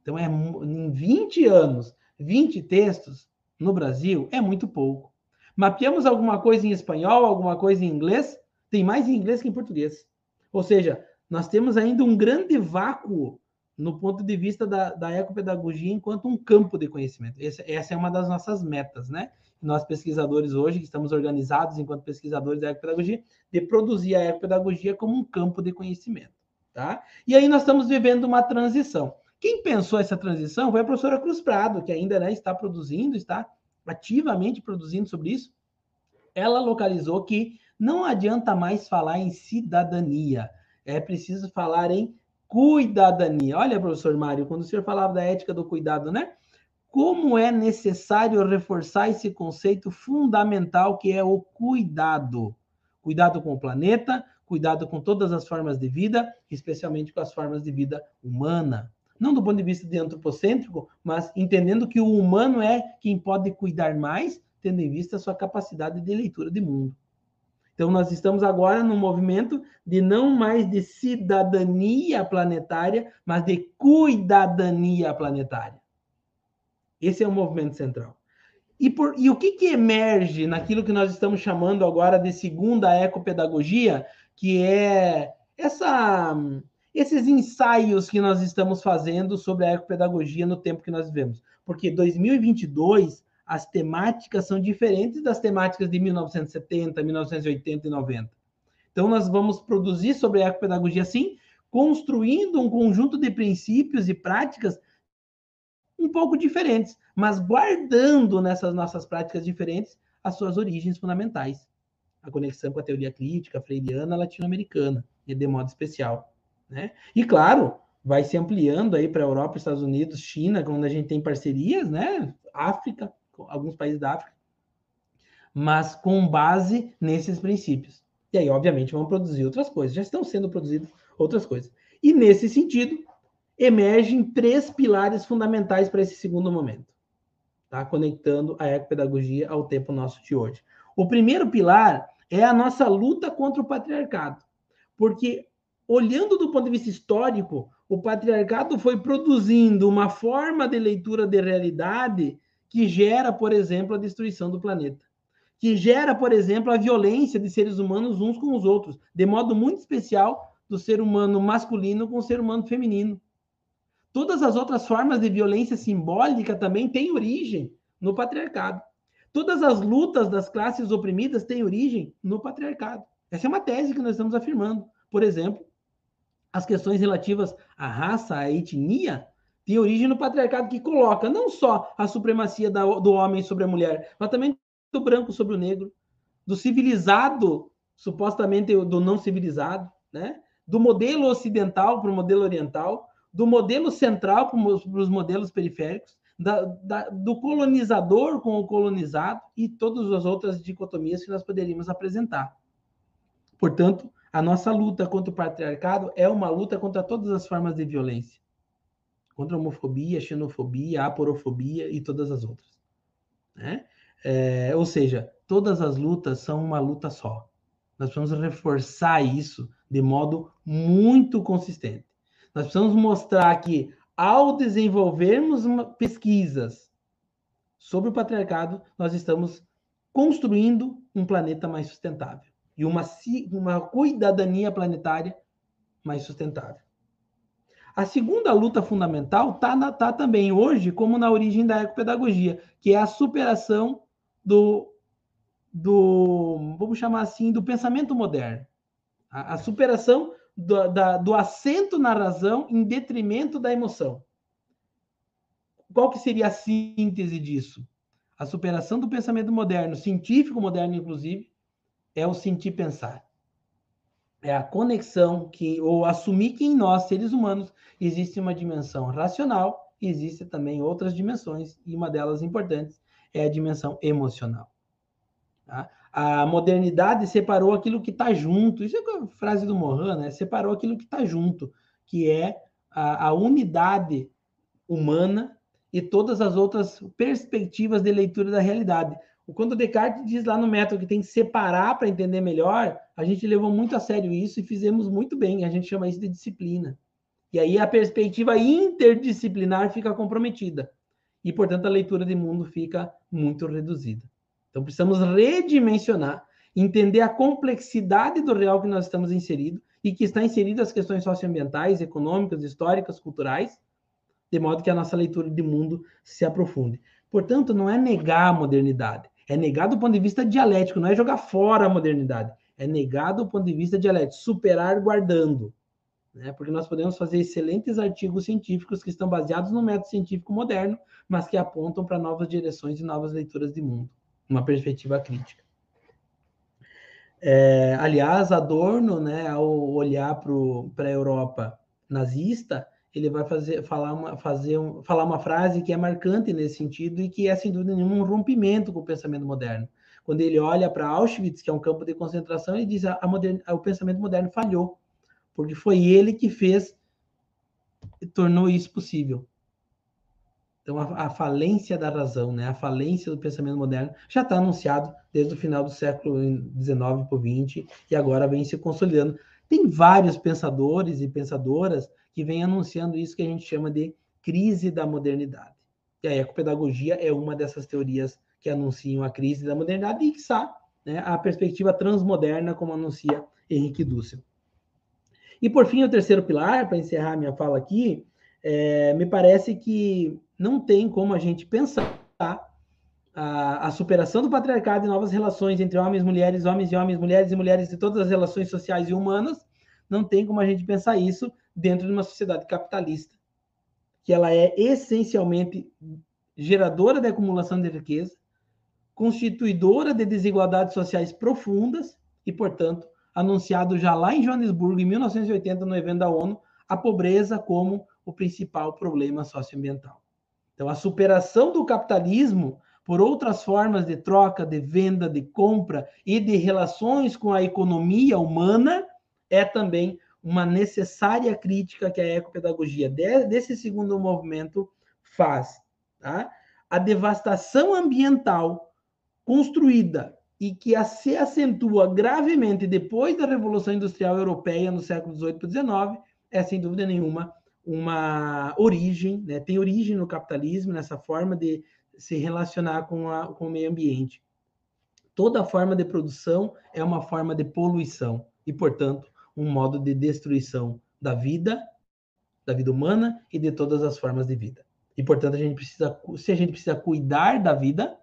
Speaker 5: Então, é em 20 anos 20 textos no Brasil é muito pouco. Mapeamos alguma coisa em espanhol, alguma coisa em inglês, tem mais em inglês que em português. Ou seja, nós temos ainda um grande vácuo no ponto de vista da, da ecopedagogia enquanto um campo de conhecimento. Essa, essa é uma das nossas metas, né? Nós pesquisadores hoje, que estamos organizados enquanto pesquisadores da ecopedagogia, de produzir a ecopedagogia como um campo de conhecimento, tá? E aí nós estamos vivendo uma transição. Quem pensou essa transição foi a professora Cruz Prado, que ainda né, está produzindo, está ativamente produzindo sobre isso. Ela localizou que não adianta mais falar em cidadania, é preciso falar em cuidadania. Olha, professor Mário, quando o senhor falava da ética do cuidado, né? Como é necessário reforçar esse conceito fundamental que é o cuidado. Cuidado com o planeta, cuidado com todas as formas de vida, especialmente com as formas de vida humana não do ponto de vista de antropocêntrico, mas entendendo que o humano é quem pode cuidar mais, tendo em vista a sua capacidade de leitura de mundo. Então, nós estamos agora num movimento de não mais de cidadania planetária, mas de cuidadania planetária. Esse é o movimento central. E, por, e o que, que emerge naquilo que nós estamos chamando agora de segunda ecopedagogia, que é essa, esses ensaios que nós estamos fazendo sobre a ecopedagogia no tempo que nós vivemos? Porque 2022 as temáticas são diferentes das temáticas de 1970, 1980 e 90. Então, nós vamos produzir sobre a ecopedagogia, sim, construindo um conjunto de princípios e práticas um pouco diferentes, mas guardando nessas nossas práticas diferentes as suas origens fundamentais. A conexão com a teoria crítica freiriana latino-americana, e de modo especial. Né? E, claro, vai se ampliando aí para a Europa, Estados Unidos, China, onde a gente tem parcerias, né? África, alguns países da África, mas com base nesses princípios. E aí, obviamente, vão produzir outras coisas, já estão sendo produzidas outras coisas. E nesse sentido, emergem três pilares fundamentais para esse segundo momento, tá? Conectando a ecopedagogia ao tempo nosso de hoje. O primeiro pilar é a nossa luta contra o patriarcado, porque olhando do ponto de vista histórico, o patriarcado foi produzindo uma forma de leitura de realidade que gera, por exemplo, a destruição do planeta, que gera, por exemplo, a violência de seres humanos uns com os outros, de modo muito especial do ser humano masculino com o ser humano feminino. Todas as outras formas de violência simbólica também têm origem no patriarcado. Todas as lutas das classes oprimidas têm origem no patriarcado. Essa é uma tese que nós estamos afirmando. Por exemplo, as questões relativas à raça, à etnia, tem origem no patriarcado que coloca não só a supremacia da, do homem sobre a mulher, mas também do branco sobre o negro, do civilizado, supostamente do não civilizado, né? do modelo ocidental para o modelo oriental, do modelo central para os modelos periféricos, da, da, do colonizador com o colonizado e todas as outras dicotomias que nós poderíamos apresentar. Portanto, a nossa luta contra o patriarcado é uma luta contra todas as formas de violência contra a homofobia, xenofobia, aporofobia e todas as outras. Né? É, ou seja, todas as lutas são uma luta só. Nós precisamos reforçar isso de modo muito consistente. Nós precisamos mostrar que, ao desenvolvermos pesquisas sobre o patriarcado, nós estamos construindo um planeta mais sustentável e uma, uma cuidadania planetária mais sustentável. A segunda luta fundamental está tá também hoje, como na origem da ecopedagogia, que é a superação do, do vamos chamar assim, do pensamento moderno. A, a superação do, da, do assento na razão em detrimento da emoção. Qual que seria a síntese disso? A superação do pensamento moderno, científico moderno, inclusive, é o sentir pensar é a conexão que ou assumir que em nós seres humanos existe uma dimensão racional e existe também outras dimensões e uma delas importantes é a dimensão emocional. Tá? A modernidade separou aquilo que está junto. Isso é a frase do Mohan, né? Separou aquilo que está junto, que é a, a unidade humana e todas as outras perspectivas de leitura da realidade. Quando Descartes diz lá no método que tem que separar para entender melhor, a gente levou muito a sério isso e fizemos muito bem. A gente chama isso de disciplina. E aí a perspectiva interdisciplinar fica comprometida. E, portanto, a leitura de mundo fica muito reduzida. Então, precisamos redimensionar, entender a complexidade do real que nós estamos inseridos e que está inserido as questões socioambientais, econômicas, históricas, culturais, de modo que a nossa leitura de mundo se aprofunde. Portanto, não é negar a modernidade, é negar do ponto de vista dialético, não é jogar fora a modernidade. É negar do ponto de vista dialético, superar guardando. Né? Porque nós podemos fazer excelentes artigos científicos que estão baseados no método científico moderno, mas que apontam para novas direções e novas leituras de mundo, uma perspectiva crítica. É, aliás, Adorno, né, ao olhar para a Europa nazista, ele vai fazer, falar, uma, fazer um, falar uma frase que é marcante nesse sentido e que é, sem dúvida nenhuma, um rompimento com o pensamento moderno. Quando ele olha para Auschwitz, que é um campo de concentração, ele diz a, a modern, o pensamento moderno falhou, porque foi ele que fez e tornou isso possível. Então, a, a, falência da razão, né, a falência do pensamento moderno, já está anunciado desde o final do século XIX para o XX e agora vem se consolidando. Tem vários pensadores e pensadoras que vêm anunciando isso que a gente chama de crise da modernidade. E a ecopedagogia é uma dessas teorias que anunciam a crise da modernidade e, quiçá, né, a perspectiva transmoderna, como anuncia Henrique Dussel. E, por fim, o terceiro pilar, para encerrar minha fala aqui, é, me parece que não tem como a gente pensar a, a, superação do patriarcado e novas relações entre homens, mulheres, homens e homens, mulheres e mulheres e todas as relações sociais e humanas, não tem como a gente pensar isso dentro de uma sociedade capitalista, que ela é essencialmente geradora de acumulação de riqueza, constituidora de desigualdades sociais profundas e, portanto, anunciado já lá em Joanesburgo, em 1980, no evento da ONU, a pobreza como o principal problema socioambiental. Então, a superação do capitalismo por outras formas de troca, de venda, de compra e de relações com a economia humana é também uma necessária crítica que a ecopedagogia desse segundo movimento faz. Tá? A devastação ambiental construída e que se acentua gravemente depois da Revolução Industrial Europeia no século XVIII para XIX é, sem dúvida nenhuma, uma origem, né? tem origem no capitalismo, nessa forma de se relacionar com, a, com o meio ambiente. Toda forma de produção é uma forma de poluição e, portanto, um modo de destruição da vida, da vida humana e de todas as formas de vida. E, portanto, a gente precisa, se a gente precisa cuidar da vida,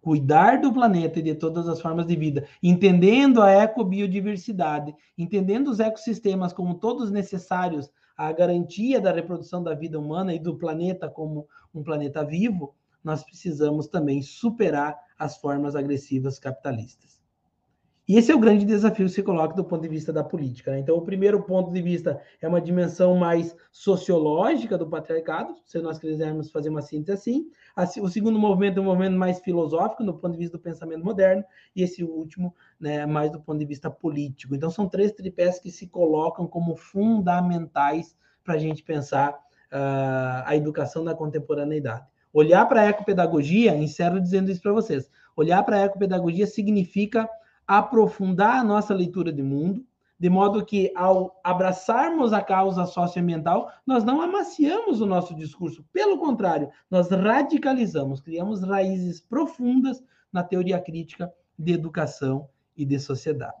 Speaker 5: cuidar do planeta e de todas as formas de vida, entendendo a ecobiodiversidade, entendendo os ecossistemas como todos necessários a garantia da reprodução da vida humana e do planeta como um planeta vivo, nós precisamos também superar as formas agressivas capitalistas. E esse é o grande desafio que se coloca do ponto de vista da política. Né? Então, o primeiro ponto de vista é uma dimensão mais sociológica do patriarcado, se nós quisermos fazer uma síntese assim. O segundo movimento é um movimento mais filosófico, do ponto de vista do pensamento moderno, e esse último, né, mais do ponto de vista político. Então, são três tripés que se colocam como fundamentais para a gente pensar uh, a educação da contemporaneidade. Olhar para a ecopedagogia, encerro dizendo isso para vocês, olhar para a ecopedagogia significa aprofundar a nossa leitura de mundo, de modo que, ao abraçarmos a causa socioambiental, nós não amaciamos o nosso discurso, pelo contrário, nós radicalizamos, criamos raízes profundas na teoria crítica de educação e de sociedade.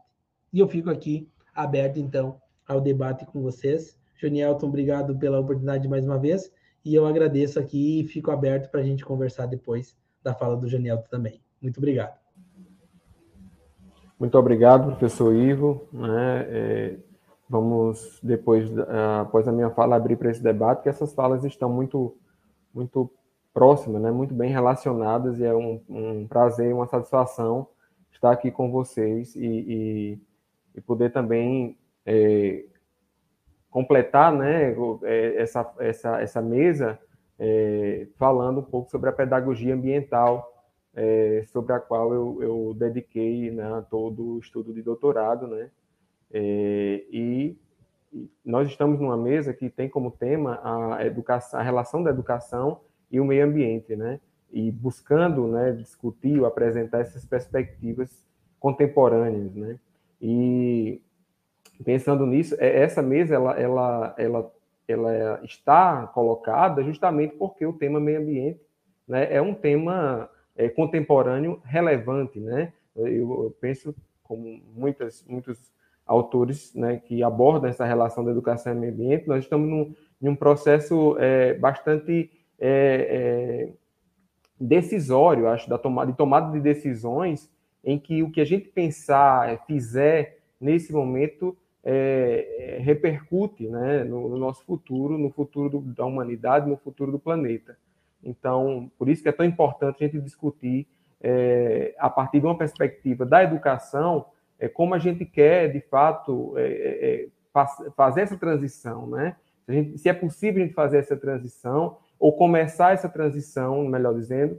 Speaker 5: E eu fico aqui aberto, então, ao debate com vocês. Jonielton, obrigado pela oportunidade mais uma vez, e eu agradeço aqui e fico aberto para a gente conversar depois da fala do Jonielton também. Muito obrigado.
Speaker 2: Muito obrigado, professor Ivo. Né? É, vamos, depois, após a minha fala, abrir para esse debate, que essas falas estão muito, muito próximas, né? muito bem relacionadas, e é um, um prazer, uma satisfação estar aqui com vocês e, e, e poder também é, completar né, é, essa, essa, essa mesa é, falando um pouco sobre a pedagogia ambiental é, sobre a qual eu, eu dediquei né, todo o estudo de doutorado, né? É, e nós estamos numa mesa que tem como tema a educação, a relação da educação e o meio ambiente, né? E buscando, né, discutir ou apresentar essas perspectivas contemporâneas, né? E pensando nisso, é, essa mesa ela, ela, ela, ela está colocada justamente porque o tema meio ambiente né, é um tema é, contemporâneo relevante, né? Eu, eu, penso como muitas, muitos autores né, que abordam essa relação da educação e meio ambiente, nós estamos num, num processo é, bastante é, é, decisório, acho, da tomada, de tomada de decisões, em que o que a gente pensar, é, fizer nesse momento, é, repercute né, no, no, nosso futuro, no futuro do, da humanidade, no futuro do planeta. Então, por isso que é tão importante a gente discutir, é, a partir de uma perspectiva da educação, é, como a gente quer, de fato, é, fazer essa transição, né? Se, gente, se, é possível a gente fazer essa transição, ou começar essa transição, melhor dizendo,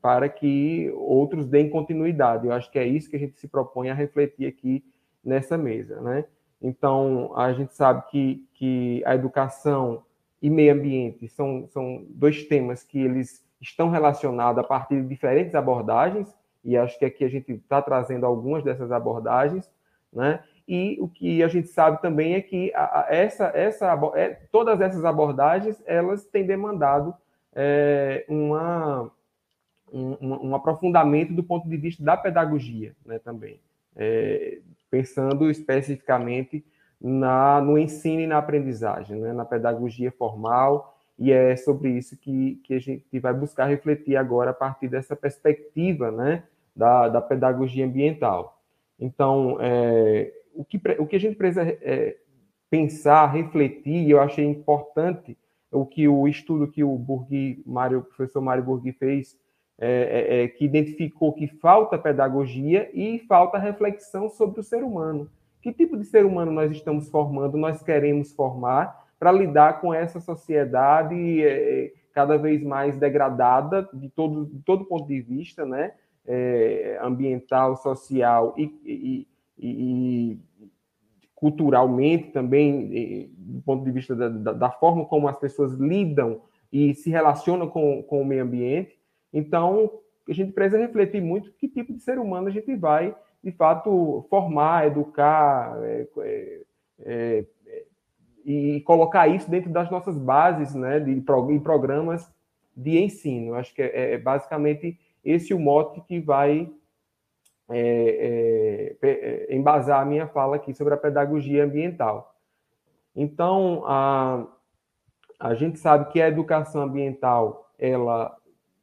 Speaker 2: para que outros deem continuidade. Eu acho que é isso que a gente se propõe a refletir aqui nessa mesa, né? Então, a gente sabe que, que a educação e meio ambiente são, são dois temas que eles estão relacionados a partir de diferentes abordagens, e acho que aqui a gente está trazendo algumas dessas abordagens, né? E o que a gente sabe também é que a, a, essa, essa, é, todas essas abordagens elas têm demandado é, uma, um, um, aprofundamento do ponto de vista da pedagogia, né? Também é, pensando especificamente na, no ensino e na aprendizagem, né? na pedagogia formal, e é sobre isso que, que a gente vai buscar refletir agora a partir dessa perspectiva né? da, da pedagogia ambiental. Então, é, o, que, o que a gente precisa é, pensar, refletir, eu achei importante o que o estudo que o Burgui, Mário, o professor Mário Burgui fez, é, é, é, que identificou que falta pedagogia e falta reflexão sobre o ser humano. Que tipo de ser humano nós estamos formando, nós queremos formar para lidar com essa sociedade é, cada vez mais degradada de todo, de todo ponto de vista, né? É, ambiental, social e, e, e, e culturalmente também, do ponto de vista da, da, da, forma como as pessoas lidam e se relacionam com, com o meio ambiente. Então, a gente precisa refletir muito que tipo de ser humano a gente vai de fato, formar, educar é, é, é, e colocar isso dentro das nossas bases né, de, em programas de ensino. Acho que é, é basicamente esse o mote que vai é, é, embasar a minha fala aqui sobre a pedagogia ambiental. Então, a, a gente sabe que a educação ambiental, ela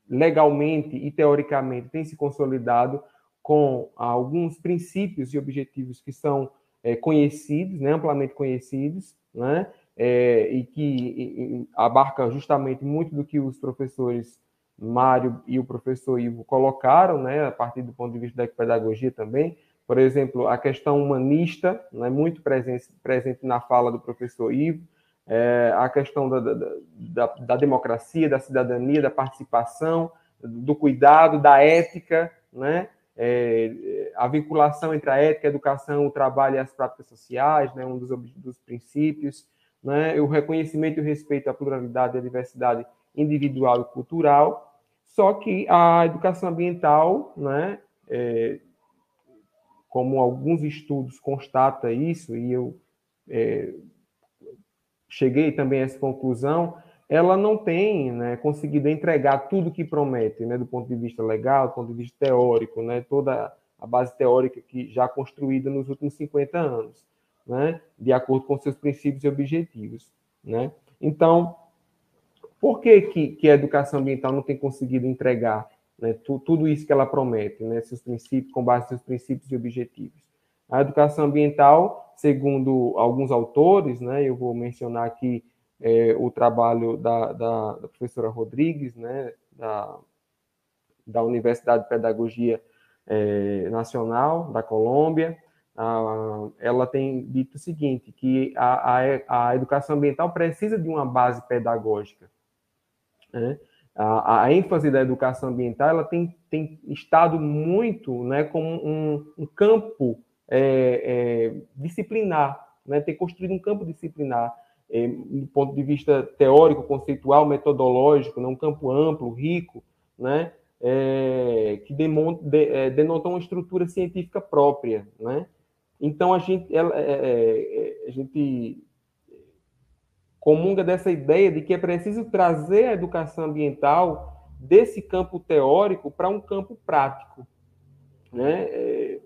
Speaker 2: legalmente e teoricamente tem se consolidado com alguns princípios e objetivos que são é, conhecidos, né, amplamente conhecidos, né, é, e que e, abarca justamente muito do que os professores Mário e o professor Ivo colocaram, né, a partir do ponto de vista da pedagogia também. Por exemplo, a questão humanista, né, muito presente, presente na fala do professor Ivo, é, a questão da, da, da, da democracia, da cidadania, da participação, do cuidado, da ética, né? É, a vinculação entre a ética, a educação, o trabalho e as práticas sociais, né, um dos, dos princípios, né, o reconhecimento e o respeito à pluralidade e à diversidade individual e cultural, só que a educação ambiental, né, é, como alguns estudos constata isso, e eu é, cheguei também a essa conclusão, ela não tem né, conseguido entregar tudo que promete, né, do ponto de vista legal, do ponto de vista teórico, né, toda a base teórica que já construída nos últimos 50 anos, né, de acordo com seus princípios e objetivos. Né? Então, por que, que, que a educação ambiental não tem conseguido entregar né, tu, tudo isso que ela promete, né, seus princípios, com base nos seus princípios e objetivos? A educação ambiental, segundo alguns autores, né, eu vou mencionar aqui é, o trabalho da, da, da, professora Rodrigues, né, da, da Universidade de Pedagogia é, Nacional da Colômbia. Ah, ela tem dito o seguinte, que a, a, a, educação ambiental precisa de uma base pedagógica. Né? A, a, ênfase da educação ambiental ela tem, tem estado muito né, como um, um campo é, é, disciplinar, né, tem construído um campo disciplinar do ponto de vista teórico, conceitual, metodológico, né, um campo amplo, rico, né, é, que demont, de, é, uma estrutura científica própria. Né? Então, a gente, ela, é, é, a gente comunga dessa ideia de que é preciso trazer a educação ambiental desse campo teórico para um campo prático, né? É,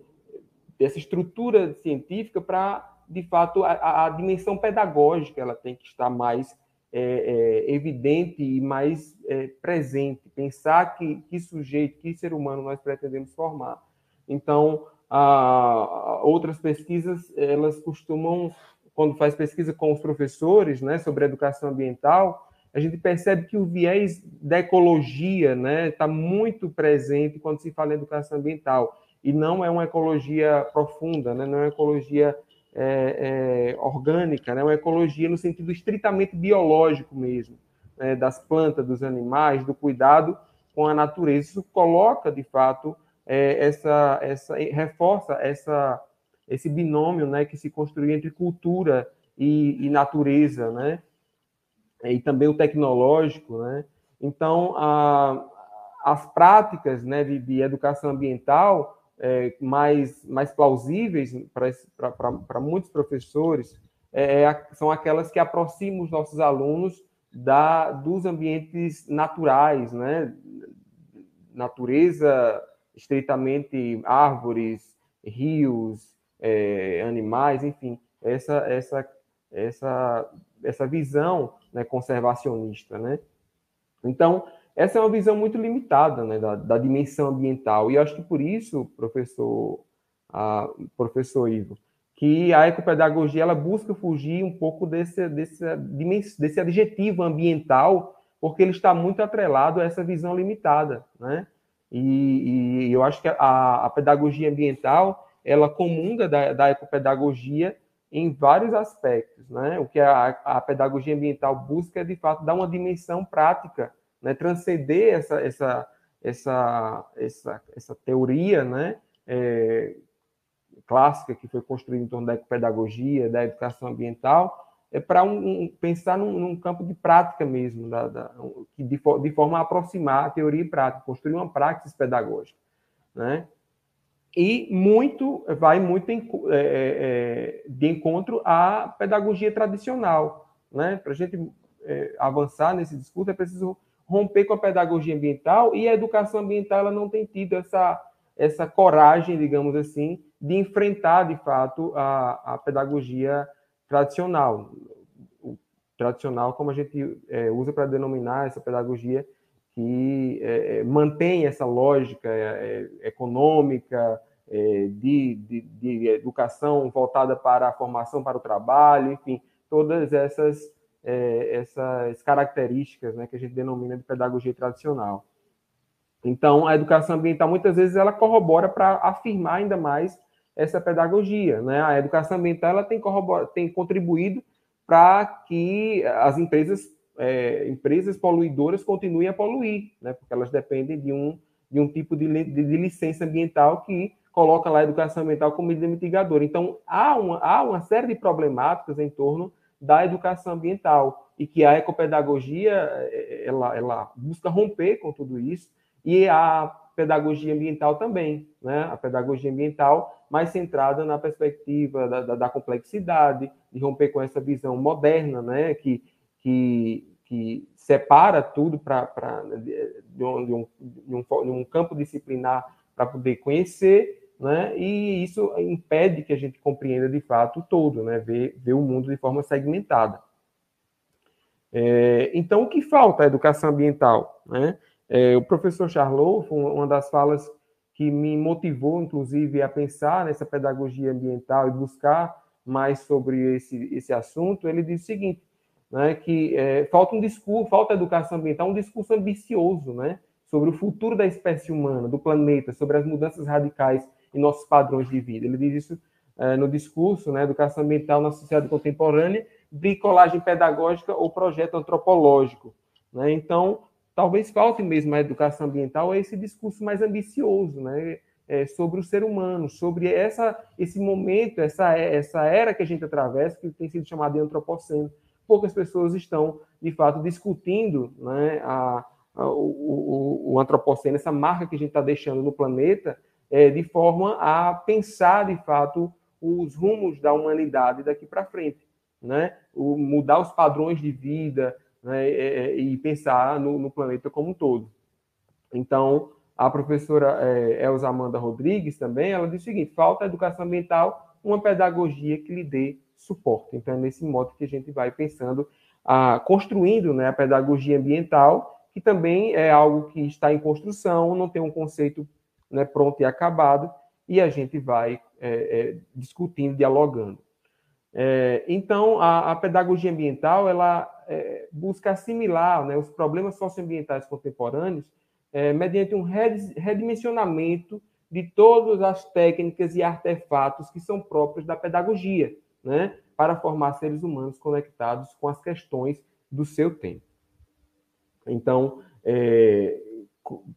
Speaker 2: dessa estrutura científica para de fato, a, a, dimensão pedagógica ela tem que estar mais é, é, evidente e mais é, presente. Pensar que, que sujeito, que ser humano nós pretendemos formar. Então, a, outras pesquisas, elas costumam, quando faz pesquisa com os professores né, sobre educação ambiental, a gente percebe que o viés da ecologia está né, tá muito presente quando se fala em educação ambiental. E não é uma ecologia profunda, né, não é uma ecologia é, é, orgânica, né? uma ecologia no sentido estritamente biológico mesmo, né? das plantas, dos animais, do cuidado com a natureza. Isso coloca, de fato, é, essa, essa reforça essa, esse binômio né? que se construiu entre cultura e, e natureza, né? e também o tecnológico, né? Então, a, as práticas né, de, de educação ambiental é, mais, mais plausíveis para muitos professores é, é são aquelas que aproximam os nossos alunos da, dos ambientes naturais, né? Natureza estritamente árvores, rios, é, animais, enfim, essa essa essa essa visão né, conservacionista, né? Então essa é uma visão muito limitada né, da, da dimensão ambiental e eu acho que por isso, professor, professor Ivo, que a ecopedagogia ela busca fugir um pouco desse, desse, desse adjetivo ambiental, porque ele está muito atrelado a essa visão limitada, né? E, e eu acho que a, a, pedagogia ambiental ela comunga da, da ecopedagogia em vários aspectos, né? O que a, a pedagogia ambiental busca é de fato dar uma dimensão prática, né? Transcender essa essa essa essa, essa teoria, né? É, clássica que foi construída em torno da pedagogia, da educação ambiental, é para um, um, pensar num, num, campo de prática mesmo, da, da, de, de, forma a aproximar a teoria e prática, construir uma praxis pedagógica, né? E muito vai muito em, é, é, é, de encontro à pedagogia tradicional, né? Para a gente é, avançar nesse discurso é preciso romper com a pedagogia ambiental e a educação ambiental ela não tem tido essa essa coragem, digamos assim, de enfrentar, de fato, a, a pedagogia tradicional. Tradicional, como a gente é, usa para denominar essa pedagogia que é, é mantém essa lógica é, é, econômica, é, de, de, de, educação voltada para a formação para o trabalho, enfim, todas essas, essas características né, que a gente denomina de pedagogia tradicional. Então, a educação ambiental, muitas vezes, ela corrobora para afirmar ainda mais essa pedagogia. Né? A educação ambiental ela tem, tem contribuído para que as empresas, é, empresas poluidoras continuem a poluir, né? porque elas dependem de um, de um tipo de, de, de licença ambiental que coloca lá a educação ambiental como medida mitigadora. Então, há uma, há uma série de problemáticas em torno da educação ambiental e que a ecopedagogia é, ela, ela busca romper com tudo isso e a pedagogia ambiental também, né? A pedagogia ambiental mais centrada na perspectiva da, da, da complexidade, de romper com essa visão moderna, né? Que, que, que separa tudo para de, de, um, de, um, de um campo disciplinar para poder conhecer, né? E isso impede que a gente compreenda de fato o todo, né? Ver, ver o mundo de forma segmentada. É, então, o que falta à educação ambiental, né? É, o professor Charlot, uma das falas que me motivou, inclusive, a pensar nessa pedagogia ambiental e buscar mais sobre esse, esse assunto, ele diz o seguinte, né, que é, falta um discurso, falta educação ambiental, um discurso ambicioso, né, sobre o futuro da espécie humana, do planeta, sobre as mudanças radicais em nossos padrões de vida. Ele diz isso é, no discurso, né, Educação Ambiental na Sociedade Contemporânea, bricolagem pedagógica ou projeto antropológico. Né? Então, talvez falte mesmo a educação ambiental esse discurso mais ambicioso, né? É, sobre o ser humano, sobre essa, esse momento, essa, essa era que a gente atravessa, que tem sido chamada de antropoceno. Poucas pessoas estão, de fato, discutindo né, a, a, o, o, o, antropoceno, essa marca que a gente está deixando no planeta, é, de forma a pensar, de fato, os rumos da humanidade daqui para frente. Né? O, mudar os padrões de vida, né, e pensar no, no, planeta como um todo. Então, a professora é, Elza Amanda Rodrigues também, ela diz o seguinte, falta educação ambiental, uma pedagogia que lhe dê suporte. Então, é nesse modo que a gente vai pensando, a, construindo né, a pedagogia ambiental, que também é algo que está em construção, não tem um conceito né, pronto e acabado, e a gente vai é, é, discutindo, dialogando. É, então, a, a, pedagogia ambiental ela é, busca assimilar né, os problemas socioambientais contemporâneos é, mediante um redimensionamento de todas as técnicas e artefatos que são próprios da pedagogia, né, para formar seres humanos conectados com as questões do seu tempo. Então, é,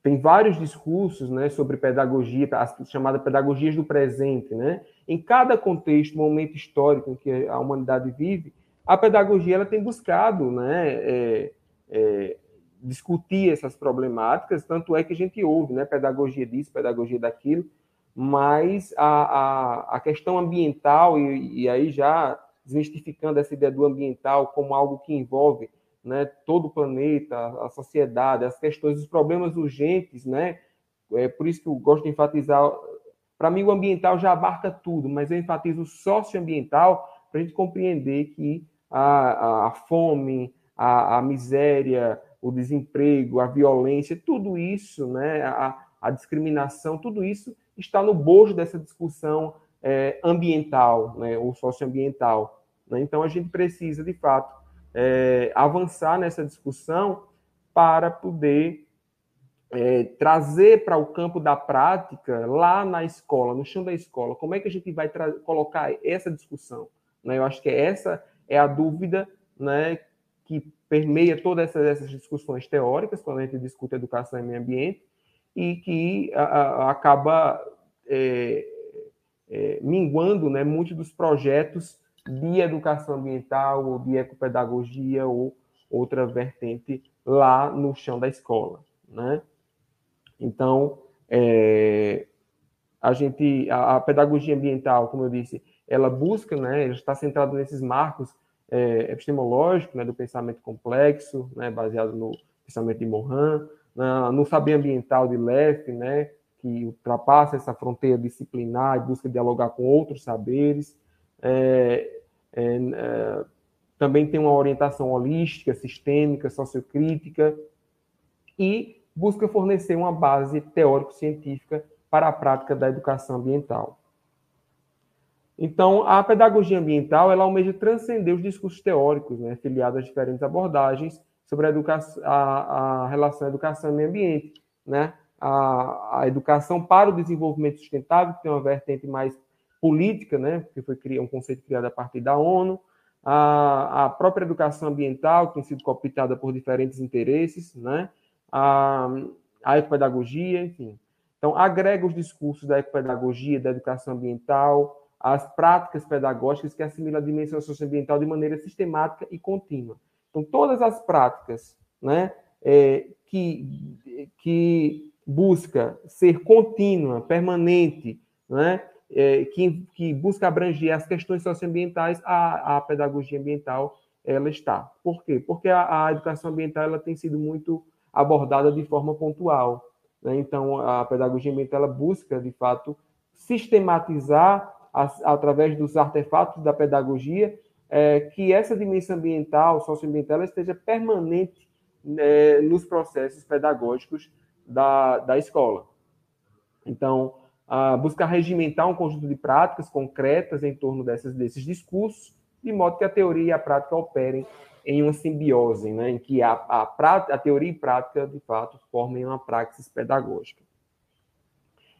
Speaker 2: tem vários discursos né, sobre pedagogia, as chamadas pedagogias do presente. Né? Em cada contexto, momento histórico em que a humanidade vive, a pedagogia ela tem buscado né, é, é, discutir essas problemáticas, tanto é que a gente ouve, né, pedagogia disso, pedagogia daquilo, mas a, a, a questão ambiental, e, e, aí já desmistificando essa ideia do ambiental como algo que envolve né, todo o planeta, a sociedade, as questões, os problemas urgentes, né, é por isso que eu gosto de enfatizar, para mim o ambiental já abarca tudo, mas eu enfatizo o socioambiental para a gente compreender que a, a, fome, a, a, miséria, o desemprego, a violência, tudo isso, né, a, a discriminação, tudo isso está no bojo dessa discussão é, ambiental, né, ou socioambiental. Né? Então, a gente precisa, de fato, é, avançar nessa discussão para poder é, trazer para o campo da prática, lá na escola, no chão da escola, como é que a gente vai colocar essa discussão? Né? Eu acho que essa é a dúvida né, que permeia todas essas, essas, discussões teóricas, quando a gente discute educação e meio ambiente, e que a, a, acaba é, é, minguando né, muitos dos projetos de educação ambiental, ou de ecopedagogia, ou outra vertente lá no chão da escola. Né? Então, é, a gente, a, a, pedagogia ambiental, como eu disse, ela busca, né, ela está centrada nesses marcos é, epistemológicos, né, do pensamento complexo, né, baseado no pensamento de Morin, na, no saber ambiental de Leff, né, que ultrapassa essa fronteira disciplinar e busca dialogar com outros saberes. É, é, é também tem uma orientação holística, sistêmica, sociocrítica e busca fornecer uma base teórico-científica para a prática da educação ambiental. Então, a pedagogia ambiental ela almeja transcender os discursos teóricos, né, afiliados às diferentes abordagens sobre a, educação, a, a relação educação e meio ambiente, né? A, a, educação para o desenvolvimento sustentável, que tem uma vertente mais política, né? Que foi um conceito criado a partir da ONU, a, a própria educação ambiental, que tem sido cooptada por diferentes interesses, né? A, a ecopedagogia, enfim. Então, agrega os discursos da ecopedagogia, da educação ambiental, as práticas pedagógicas que assimilam a dimensão socioambiental de maneira sistemática e contínua. Então, todas as práticas né, é, que, que busca ser contínua, permanente, né, é, que, que busca abranger as questões socioambientais, a, a pedagogia ambiental ela está. Por quê? Porque a, a educação ambiental ela tem sido muito abordada de forma pontual. Né? Então, a pedagogia ambiental ela busca, de fato, sistematizar através dos artefatos da pedagogia, é, que essa dimensão ambiental, socioambiental, esteja permanente né, nos processos pedagógicos da, da escola. Então, buscar regimentar um conjunto de práticas concretas em torno dessas, desses discursos, de modo que a teoria e a prática operem em uma simbiose, né, em que a, a, prática, a teoria e prática, de fato, formem uma praxis pedagógica.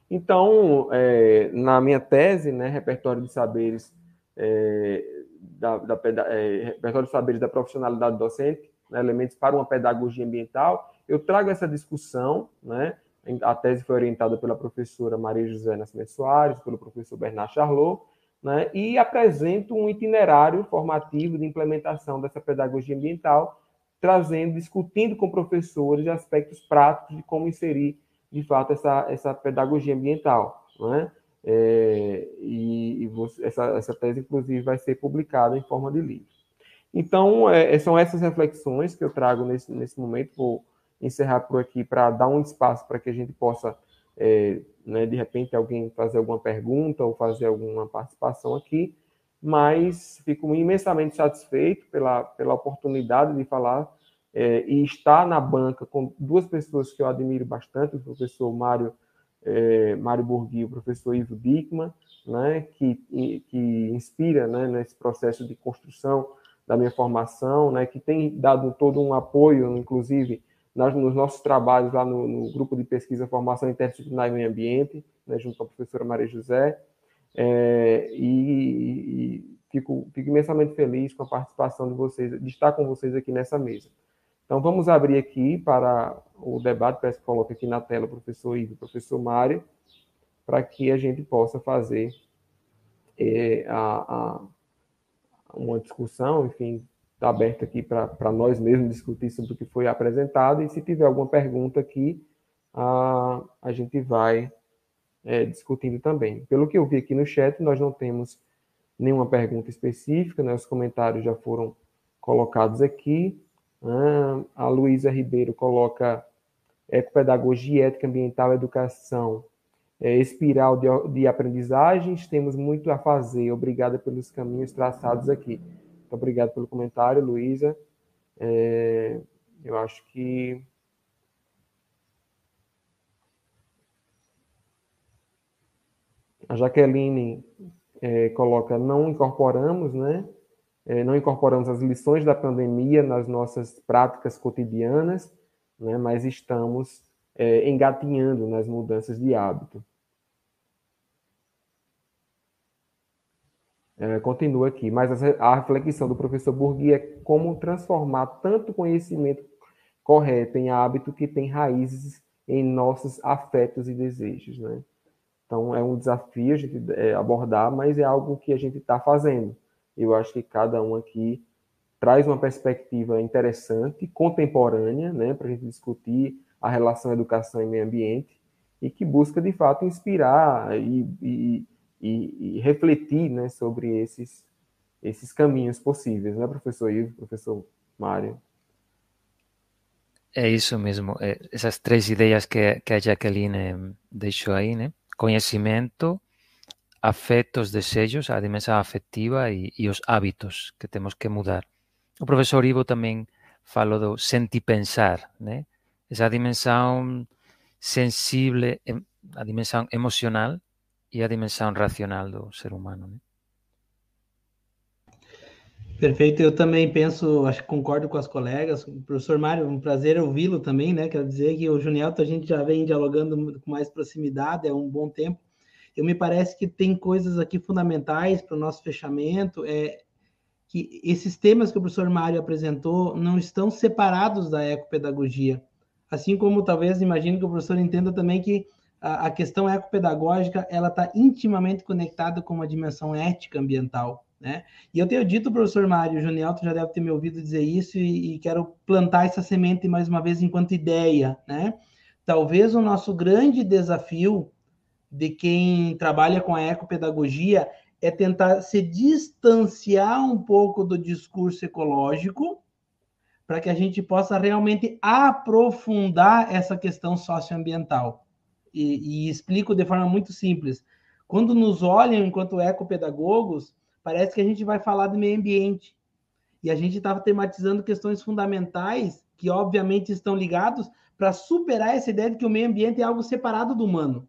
Speaker 2: Então, é, na minha tese, né, repertório de saberes é, da, da é, repertório de saberes da profissionalidade docente, né, elementos para uma pedagogia ambiental, eu trago essa discussão, né, a tese foi orientada pela professora Maria José Nascimento Soares, pelo professor Bernard Charlot, né, e apresento um itinerário formativo de implementação dessa pedagogia ambiental, trazendo, discutindo com professores aspectos práticos de como inserir de fato, essa, essa pedagogia ambiental. Né? É, e, e você, essa, essa tese, inclusive, vai ser publicada em forma de livro. Então, é, são essas reflexões que eu trago nesse, nesse momento. Vou encerrar por aqui para dar um espaço para que a gente possa, é, né, de repente, alguém fazer alguma pergunta ou fazer alguma participação aqui. Mas fico imensamente satisfeito pela, pela oportunidade de falar é, e está na banca com duas pessoas que eu admiro bastante, o professor Mário, é, Mário Burgui e o professor Ivo Dickman, né, que, que inspira né, nesse processo de construção da minha formação, né, que tem dado todo um apoio, inclusive, nas, nos nossos trabalhos lá no, no, grupo de pesquisa Formação Interdisciplinar e Meio Ambiente, né, junto com a professora Maria José, é, e, e fico, fico imensamente feliz com a participação de vocês, de estar com vocês aqui nessa mesa. Então, vamos abrir aqui para o debate, peço que coloque aqui na tela o professor Ivo e o professor Mário, para que a gente possa fazer é, a, a, uma discussão, enfim, está aberto aqui para nós mesmos discutir sobre o que foi apresentado, e se tiver alguma pergunta aqui, a, a gente vai é, discutindo também. Pelo que eu vi aqui no chat, nós não temos nenhuma pergunta específica, né? os comentários já foram colocados aqui. Ah, a Luísa Ribeiro coloca ecopedagogia, ética ambiental, educação, é, espiral de, de aprendizagens, temos muito a fazer. Obrigada pelos caminhos traçados aqui. Obrigado pelo comentário, Luísa. É, eu acho que A Jaqueline é, coloca: não incorporamos, né? É, não incorporamos as lições da pandemia nas nossas práticas cotidianas, né? mas estamos é, engatinhando nas mudanças de hábito. É, continua aqui, mas a, reflexão do professor Bourgui é como transformar tanto conhecimento correto em hábito que tem raízes em nossos afetos e desejos, né? Então, é um desafio a gente é, abordar, mas é algo que a gente está fazendo. Eu acho que cada um aqui traz uma perspectiva interessante, contemporânea, né, para a gente discutir a relação educação e meio ambiente, e que busca, de fato, inspirar e, e, e, e refletir né, sobre esses, esses caminhos possíveis, né, professor Ivo, professor Mário?
Speaker 3: É isso mesmo, é, essas três ideias que, que a Jaqueline deixou aí, né? Conhecimento, afetos, desejos, a dimensão afectiva e, e, os hábitos que temos que mudar. O professor Ivo também falou do sentir pensar, né? Essa dimensão sensible, a dimensão emocional e a dimensão racional do ser humano, né?
Speaker 5: Perfeito, eu também penso, acho que concordo com as colegas. Professor Mário, um prazer ouvi-lo também, né? Quero dizer que o Junielto a gente já vem dialogando com mais proximidade há um bom tempo. Eu me parece que tem coisas aqui fundamentais para o nosso fechamento, é que esses temas que o professor Mário apresentou não estão separados da ecopedagogia. Assim como talvez imagino que o professor entenda também que a, questão ecopedagógica ela está intimamente conectada com uma dimensão ética ambiental. Né? E eu tenho dito, professor Mário, o Junielto já deve ter me ouvido dizer isso e, e, quero plantar essa semente mais uma vez enquanto ideia. Né? Talvez o nosso grande desafio de quem trabalha com a ecopedagogia é tentar se distanciar um pouco do discurso ecológico para que a gente possa realmente aprofundar essa questão socioambiental. E, e explico de forma muito simples. Quando nos olham enquanto ecopedagogos, parece que a gente vai falar do meio ambiente. E a gente estava tematizando questões fundamentais que, obviamente, estão ligados para superar essa ideia de que o meio ambiente é algo separado do humano.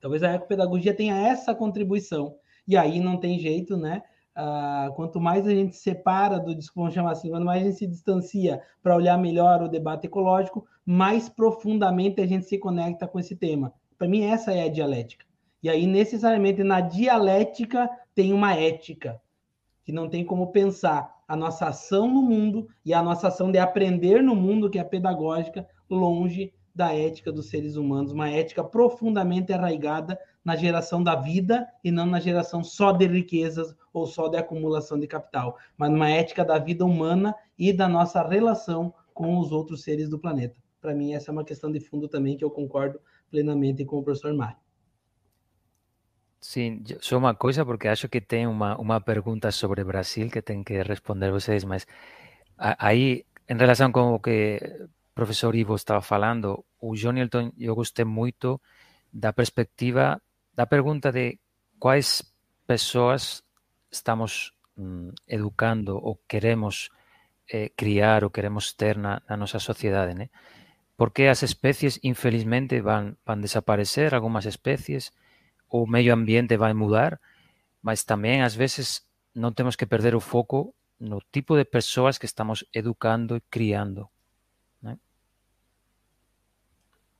Speaker 5: Talvez a ecopedagogia tenha essa contribuição. E aí não tem jeito, né? Ah, quanto mais a gente separa do vamos chamar assim, quanto mais a gente se distancia para olhar melhor o debate ecológico, mais profundamente a gente se conecta com esse tema. Para mim, essa é a dialética. E aí, necessariamente, na dialética tem uma ética, que não tem como pensar a nossa ação no mundo e a nossa ação de aprender no mundo, que é pedagógica, longe da ética dos seres humanos, uma ética profundamente arraigada na geração da vida e não na geração só de riquezas ou só de acumulação de capital, mas uma ética da vida humana e da nossa relação com os outros seres do planeta. Para mim, essa é uma questão de fundo também que eu concordo plenamente com o professor Mário.
Speaker 3: Sim, só uma coisa, porque acho que tem uma, uma pergunta sobre Brasil que tem que responder vocês, mas aí, em relação com o que o professor Ivo estava falando, o John Elton, eu gostei muito da perspectiva, da pergunta de quais persoas estamos mm, educando ou queremos eh, criar ou queremos ter na, na nosa sociedade, né? Porque as especies, infelizmente, van, van desaparecer, algumas especies, o medio ambiente vai mudar, mas tamén, ás veces, non temos que perder o foco no tipo de persoas que estamos educando e criando. Né?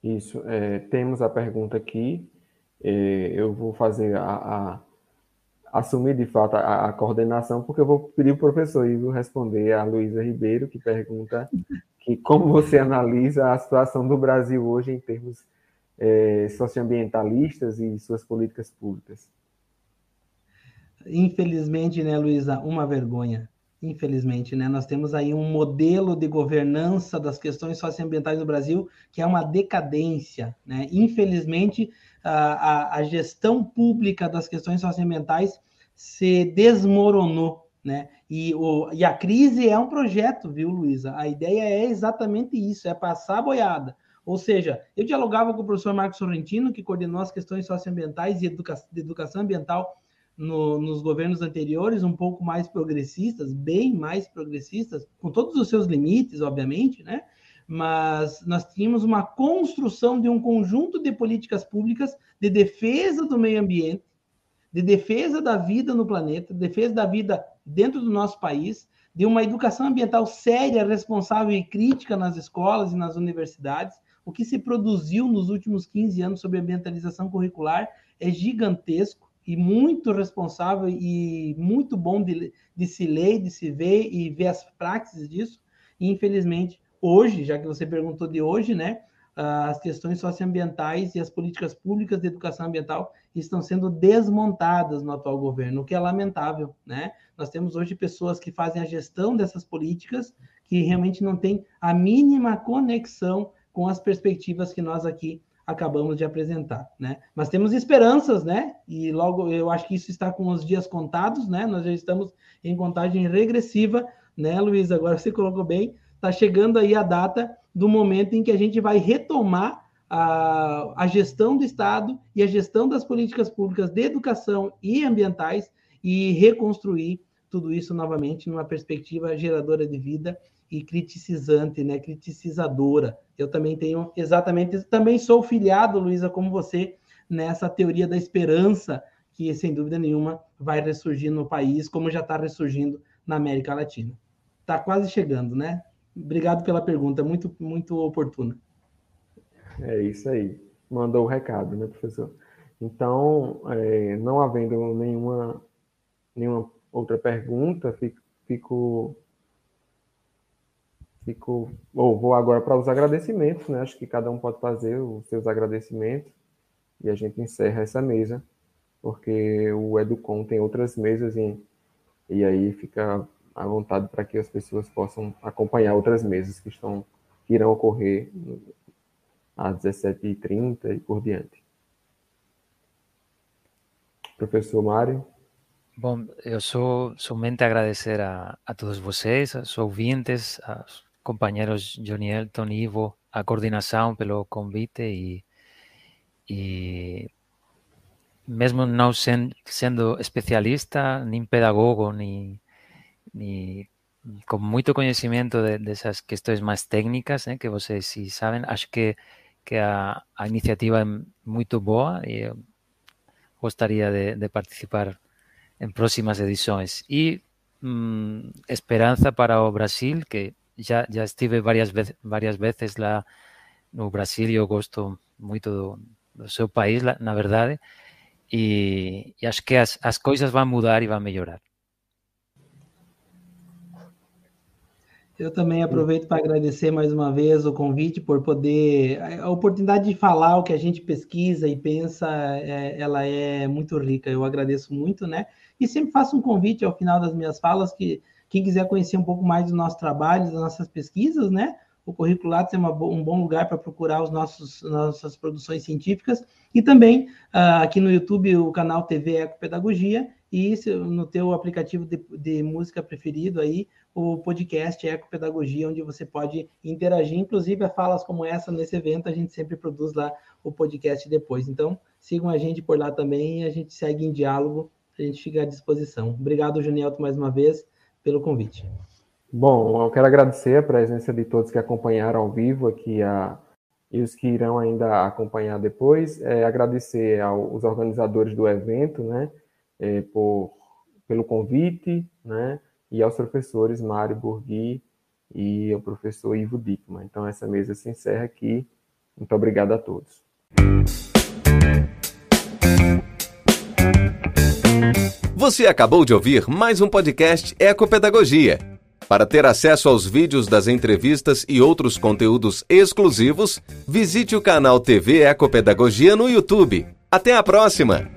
Speaker 2: Isso. É, temos a pergunta aqui eu vou fazer a, a assumir de fato a, a, coordenação, porque eu vou pedir o professor Ivo responder a Luísa Ribeiro, que pergunta que como você analisa a situação do Brasil hoje em termos é, socioambientalistas e suas políticas públicas?
Speaker 5: infelizmente, né, Luísa, uma vergonha. Infelizmente, né, nós temos aí um modelo de governança das questões socioambientais no Brasil que é uma decadência, né? Infelizmente, a, a, gestão pública das questões socioambientais se desmoronou, né? E, o, e a crise é um projeto, viu, Luísa? A ideia é exatamente isso, é passar a boiada. Ou seja, eu dialogava com o professor Marcos Sorrentino, que coordenou as questões socioambientais e educa de educação ambiental no, nos governos anteriores, um pouco mais progressistas, bem mais progressistas, com todos os seus limites, obviamente, né? Mas nós tínhamos uma construção de um conjunto de políticas públicas de defesa do meio ambiente, de defesa da vida no planeta, defesa da vida dentro do nosso país, de uma educação ambiental séria, responsável e crítica nas escolas e nas universidades, o que se produziu nos últimos 15 anos sobre ambientalização curricular é gigantesco e muito responsável e muito bom de, de se ler, de se ver e ver as práticas disso. E, infelizmente, hoje, já que você perguntou de hoje, né, as questões socioambientais e as políticas públicas de educação ambiental estão sendo desmontadas no atual governo, o que é lamentável, né? Nós temos hoje pessoas que fazem a gestão dessas políticas que realmente não têm a mínima conexão com as perspectivas que nós aqui acabamos de apresentar, né? Mas temos esperanças, né? E logo eu acho que isso está com os dias contados, né? Nós já estamos em contagem regressiva, né, Luiz? Agora <laughs> você colocou bem, está chegando aí a data do momento em que a gente vai retomar a, a gestão do Estado e a gestão das políticas públicas de educação e ambientais e reconstruir tudo isso novamente numa perspectiva geradora de vida e criticizante, né, criticizadora. Eu também tenho exatamente, também sou filiado, Luísa, como você, nessa teoria da esperança que, sem dúvida nenhuma, vai ressurgir no país, como já está ressurgindo na América Latina. Está quase chegando, né? Obrigado pela pergunta, muito, muito oportuna.
Speaker 2: É isso aí. Mandou o recado, né, professor? Então, é, não havendo nenhuma, nenhuma outra pergunta, fico, fico ou vou agora para os agradecimentos, né? Acho que cada um pode fazer os seus agradecimentos e a gente encerra essa mesa, porque o Educom tem outras mesas e, e aí fica à vontade para que as pessoas possam acompanhar outras mesas que estão que irão ocorrer às 17h30 e por diante. Professor Mário.
Speaker 3: Bom, eu só somente agradecer a, a todos vocês, aos ouvintes, aos compañeros Johnny Elton, Ivo, a coordinación pelo convite e, e mesmo sen, sendo especialista, nin pedagogo, ni, ni con moito coñecimento de, desas de questões máis técnicas, eh, que vocês si saben, acho que, que a, a iniciativa é moito boa e eu gostaria de, de participar en próximas edições. E mm, esperanza para o Brasil, que já, já estive várias, ve várias vezes lá no Brasil e eu gosto muito do, do seu país, na verdade, e, e acho que as, as coisas vão mudar e vão melhorar.
Speaker 5: Eu também aproveito para agradecer mais uma vez o convite por poder a oportunidade de falar o que a gente pesquisa e pensa, é, ela é muito rica. Eu agradeço muito, né? E sempre faço um convite ao final das minhas falas que quem quiser conhecer um pouco mais do nosso trabalho, das nossas pesquisas, né? O Currículo Lattes é uma, um bom lugar para procurar os nossos nossas produções científicas e também uh, aqui no YouTube o canal TV Ecopedagogia e no teu aplicativo de, de, música preferido aí o podcast Ecopedagogia, onde você pode interagir, inclusive a falas como essa nesse evento, a gente sempre produz lá o podcast depois. Então, sigam a gente por lá também e a gente segue em diálogo, a gente fica à disposição. Obrigado, Junielto, mais uma vez pelo convite.
Speaker 2: Bom, eu quero agradecer a presença de todos que acompanharam ao vivo aqui a, e os que irão ainda acompanhar depois. É, agradecer aos organizadores do evento, né, é, por, pelo convite, né, e aos professores Mário Burgui e ao professor Ivo Dickman. Então, essa mesa se encerra aqui. Muito obrigado a todos.
Speaker 1: Você acabou de ouvir mais um podcast Ecopedagogia. Para ter acesso aos vídeos das entrevistas e outros conteúdos exclusivos, visite o canal TV Ecopedagogia no YouTube. Até a próxima!